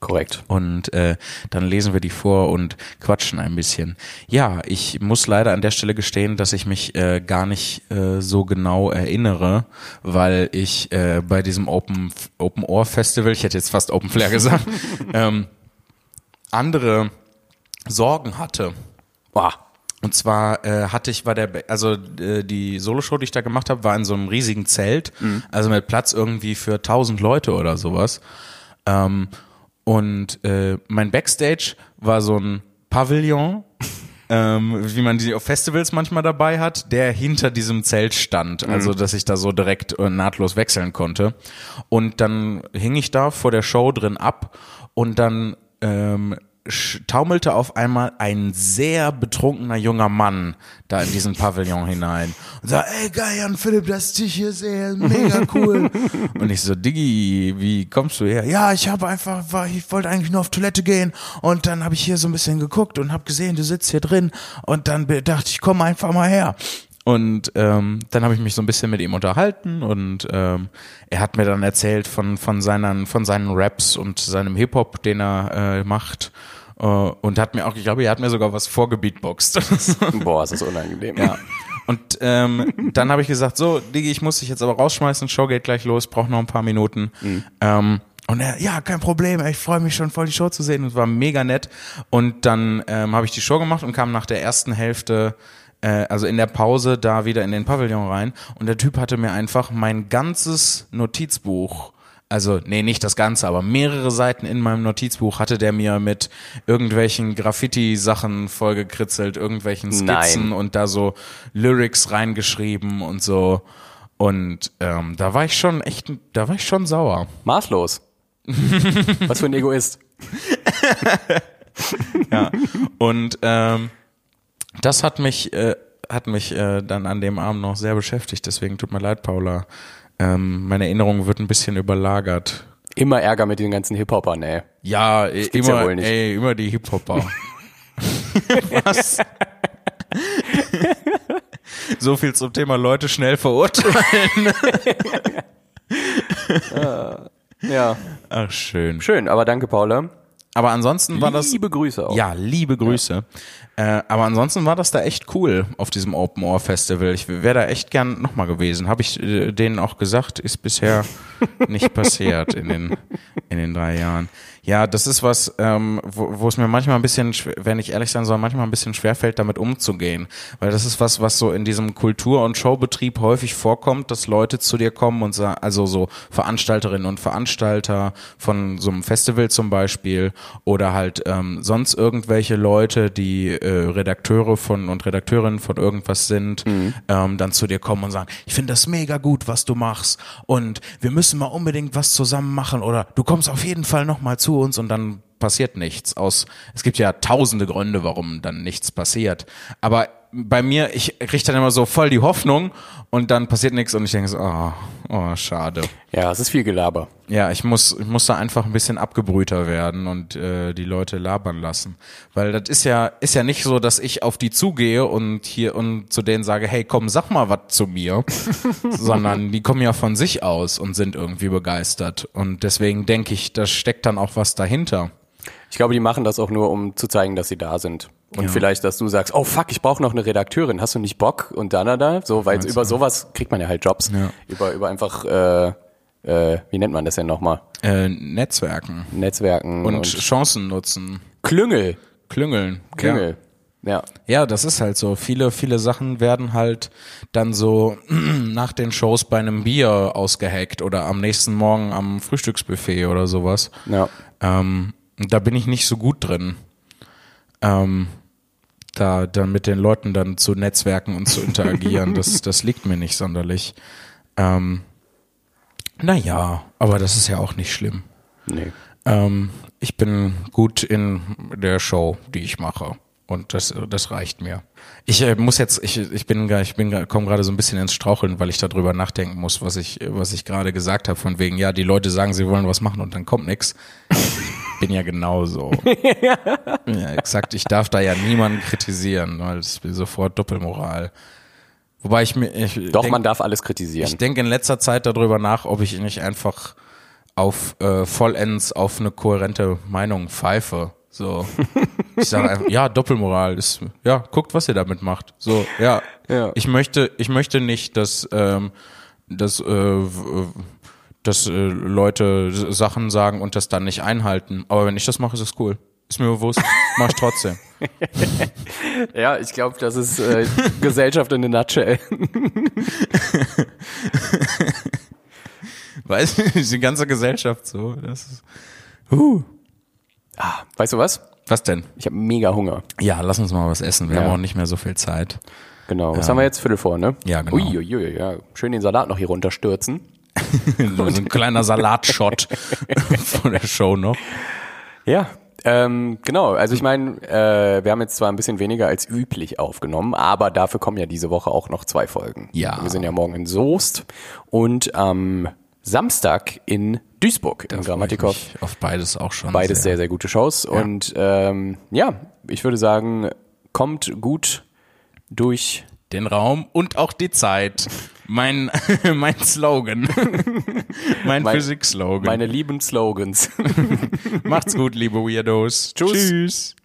Korrekt. und äh, dann lesen wir die vor und quatschen ein bisschen. Ja, ich muss leider an der Stelle gestehen, dass ich mich äh, gar nicht äh, so genau erinnere, weil ich äh, bei diesem Open Open Ohr Festival, ich hätte jetzt fast Open Flair gesagt, ähm, andere Sorgen hatte. Boah. Und zwar äh, hatte ich bei der, also äh, die Soloshow, die ich da gemacht habe, war in so einem riesigen Zelt, also mit Platz irgendwie für 1000 Leute oder sowas. Ähm, und äh, mein Backstage war so ein Pavillon, ähm, wie man die auf Festivals manchmal dabei hat, der hinter diesem Zelt stand, also dass ich da so direkt äh, nahtlos wechseln konnte. Und dann hing ich da vor der Show drin ab und dann ähm, taumelte auf einmal ein sehr betrunkener junger Mann da in diesen Pavillon hinein und sagt, ey geil, Jan Philipp, ich dich hier sehe, mega cool. und ich so, Diggi, wie kommst du her? Ja, ich habe einfach, war, ich wollte eigentlich nur auf Toilette gehen und dann habe ich hier so ein bisschen geguckt und habe gesehen, du sitzt hier drin und dann dachte ich, komm einfach mal her. Und ähm, dann habe ich mich so ein bisschen mit ihm unterhalten und ähm, er hat mir dann erzählt von von seinen von seinen Raps und seinem Hip Hop, den er äh, macht äh, und hat mir auch, ich glaube, er hat mir sogar was vorgebeatboxt. Boah, ist das unangenehm. ja. Und ähm, dann habe ich gesagt, so, Digi, ich muss dich jetzt aber rausschmeißen, Show geht gleich los, brauch noch ein paar Minuten. Ähm, und er, ja, kein Problem, ich freue mich schon voll, die Show zu sehen. Und es war mega nett. Und dann ähm, habe ich die Show gemacht und kam nach der ersten Hälfte, äh, also in der Pause, da wieder in den Pavillon rein. Und der Typ hatte mir einfach mein ganzes Notizbuch also, nee, nicht das Ganze, aber mehrere Seiten in meinem Notizbuch hatte der mir mit irgendwelchen Graffiti-Sachen vollgekritzelt, irgendwelchen Skizzen Nein. und da so Lyrics reingeschrieben und so. Und ähm, da war ich schon echt, da war ich schon sauer. Maßlos. Was für ein Egoist. Ja. Und ähm, das hat mich, äh, hat mich äh, dann an dem Abend noch sehr beschäftigt. Deswegen tut mir leid, Paula. Ähm, meine Erinnerung wird ein bisschen überlagert. Immer Ärger mit den ganzen Hip-Hopern, ey. Ja, äh, ja immer, wohl nicht. ey, immer die Hip-Hopper. Was? so viel zum Thema Leute schnell verurteilen. Ja. Ach, schön. Schön, aber danke, Paula. Aber ansonsten war das. Liebe Grüße auch. Ja, liebe Grüße. Äh, aber ansonsten war das da echt cool auf diesem Open Ohr Festival. Ich wäre da echt gern nochmal gewesen. Habe ich äh, denen auch gesagt, ist bisher nicht passiert in den, in den drei Jahren. Ja, das ist was, ähm, wo, wo es mir manchmal ein bisschen, schwer- wenn ich ehrlich sein soll, manchmal ein bisschen schwerfällt, damit umzugehen. Weil das ist was, was so in diesem Kultur- und Showbetrieb häufig vorkommt, dass Leute zu dir kommen und sagen, also so Veranstalterinnen und Veranstalter von so einem Festival zum Beispiel oder halt ähm, sonst irgendwelche Leute, die äh, Redakteure von und Redakteurinnen von irgendwas sind, ähm, dann zu dir kommen und sagen, ich finde das mega gut, was du machst und wir müssen mal unbedingt was zusammen machen oder du kommst auf jeden Fall noch mal zu uns und dann passiert nichts. Aus es gibt ja tausende Gründe, warum dann nichts passiert. Aber bei mir, ich kriege dann immer so voll die Hoffnung und dann passiert nichts und ich denke so, oh, oh, schade. Ja, es ist viel Gelaber. Ja, ich muss, ich muss da einfach ein bisschen abgebrühter werden und äh, die Leute labern lassen. Weil das ist ja, ist ja nicht so, dass ich auf die zugehe und hier und zu denen sage, hey, komm, sag mal was zu mir. sondern die kommen ja von sich aus und sind irgendwie begeistert. Und deswegen denke ich, da steckt dann auch was dahinter. Ich glaube, die machen das auch nur, um zu zeigen, dass sie da sind. Und vielleicht, dass du sagst, oh fuck, ich brauche noch eine Redakteurin, hast du nicht Bock? Und dann da, so, weil über sowas kriegt man ja halt Jobs. Ja. Über, über einfach, äh, äh, wie nennt man das denn nochmal? Äh, Netzwerken Netzwerken und, und, Chancen nutzen, Klüngel. klüngeln. Ja. Klüngel. Ja. Ja, das ist halt so. Viele, viele Sachen werden halt dann so nach den Shows bei einem Bier ausgehackt oder am nächsten Morgen am Frühstücksbuffet oder sowas. Ja. Ähm, da bin ich nicht so gut drin. Ähm, da dann mit den Leuten dann zu netzwerken und zu interagieren, das, das liegt mir nicht sonderlich. Ähm, naja, aber das ist ja auch nicht schlimm. Nee. Ähm, ich bin gut in der Show, die ich mache. Und das, das reicht mir. Ich äh, muss jetzt, ich, ich bin, gar- ich bin, komme gerade so ein bisschen ins Straucheln, weil ich darüber nachdenken muss, was ich, was ich gerade gesagt habe, von wegen, ja, die Leute sagen, sie wollen was machen und dann kommt nix. Ich bin ja genauso. ja, exakt. Ich darf da ja niemanden kritisieren, weil das ist sofort Doppelmoral. Wobei ich mir, ich Doch, denk- man darf alles kritisieren. ich denke in letzter Zeit darüber nach, ob ich nicht einfach auf äh, vollends auf eine kohärente Meinung pfeife. So. Ich sage einfach, ja, Doppelmoral ist, ja, guckt, was ihr damit macht. So, ja. Ja. Ich möchte, ich möchte nicht, dass, ähm, dass, äh, dass äh, Leute Sachen sagen und das dann nicht einhalten. Aber wenn ich das mache, ist es cool. Ist mir bewusst, mach ich trotzdem. ja, ich glaube, das ist äh, Gesellschaft in a nutshell. Weißt du, die ganze Gesellschaft so. Das ist, Ah, weißt du was? was denn? Ich habe mega Hunger. Ja, lass uns mal was essen. Wir Ja. haben auch nicht mehr so viel Zeit. Genau. Was haben wir jetzt? Viertel vor, ne? Ja, genau. Uiuiui, ja. Schön den Salat noch hier runterstürzen. so ein kleiner Salatshot von der Show noch. Ja, ähm, genau. Also ich meine, äh, wir haben jetzt zwar ein bisschen weniger als üblich aufgenommen, aber dafür kommen ja diese Woche auch noch zwei Folgen. Ja. Wir sind ja morgen in Soest und am Samstag in Duisburg im Grammatikov. Ich auf beides auch schon. Beides sehr, sehr gute Shows. Und ähm, ja, ich würde sagen, kommt gut durch. Den Raum und auch die Zeit. Mein, mein Slogan. mein, Mein- Physik-Slogan. Meine lieben Slogans. Macht's gut, liebe Weirdos. Tschüss. Tschüss.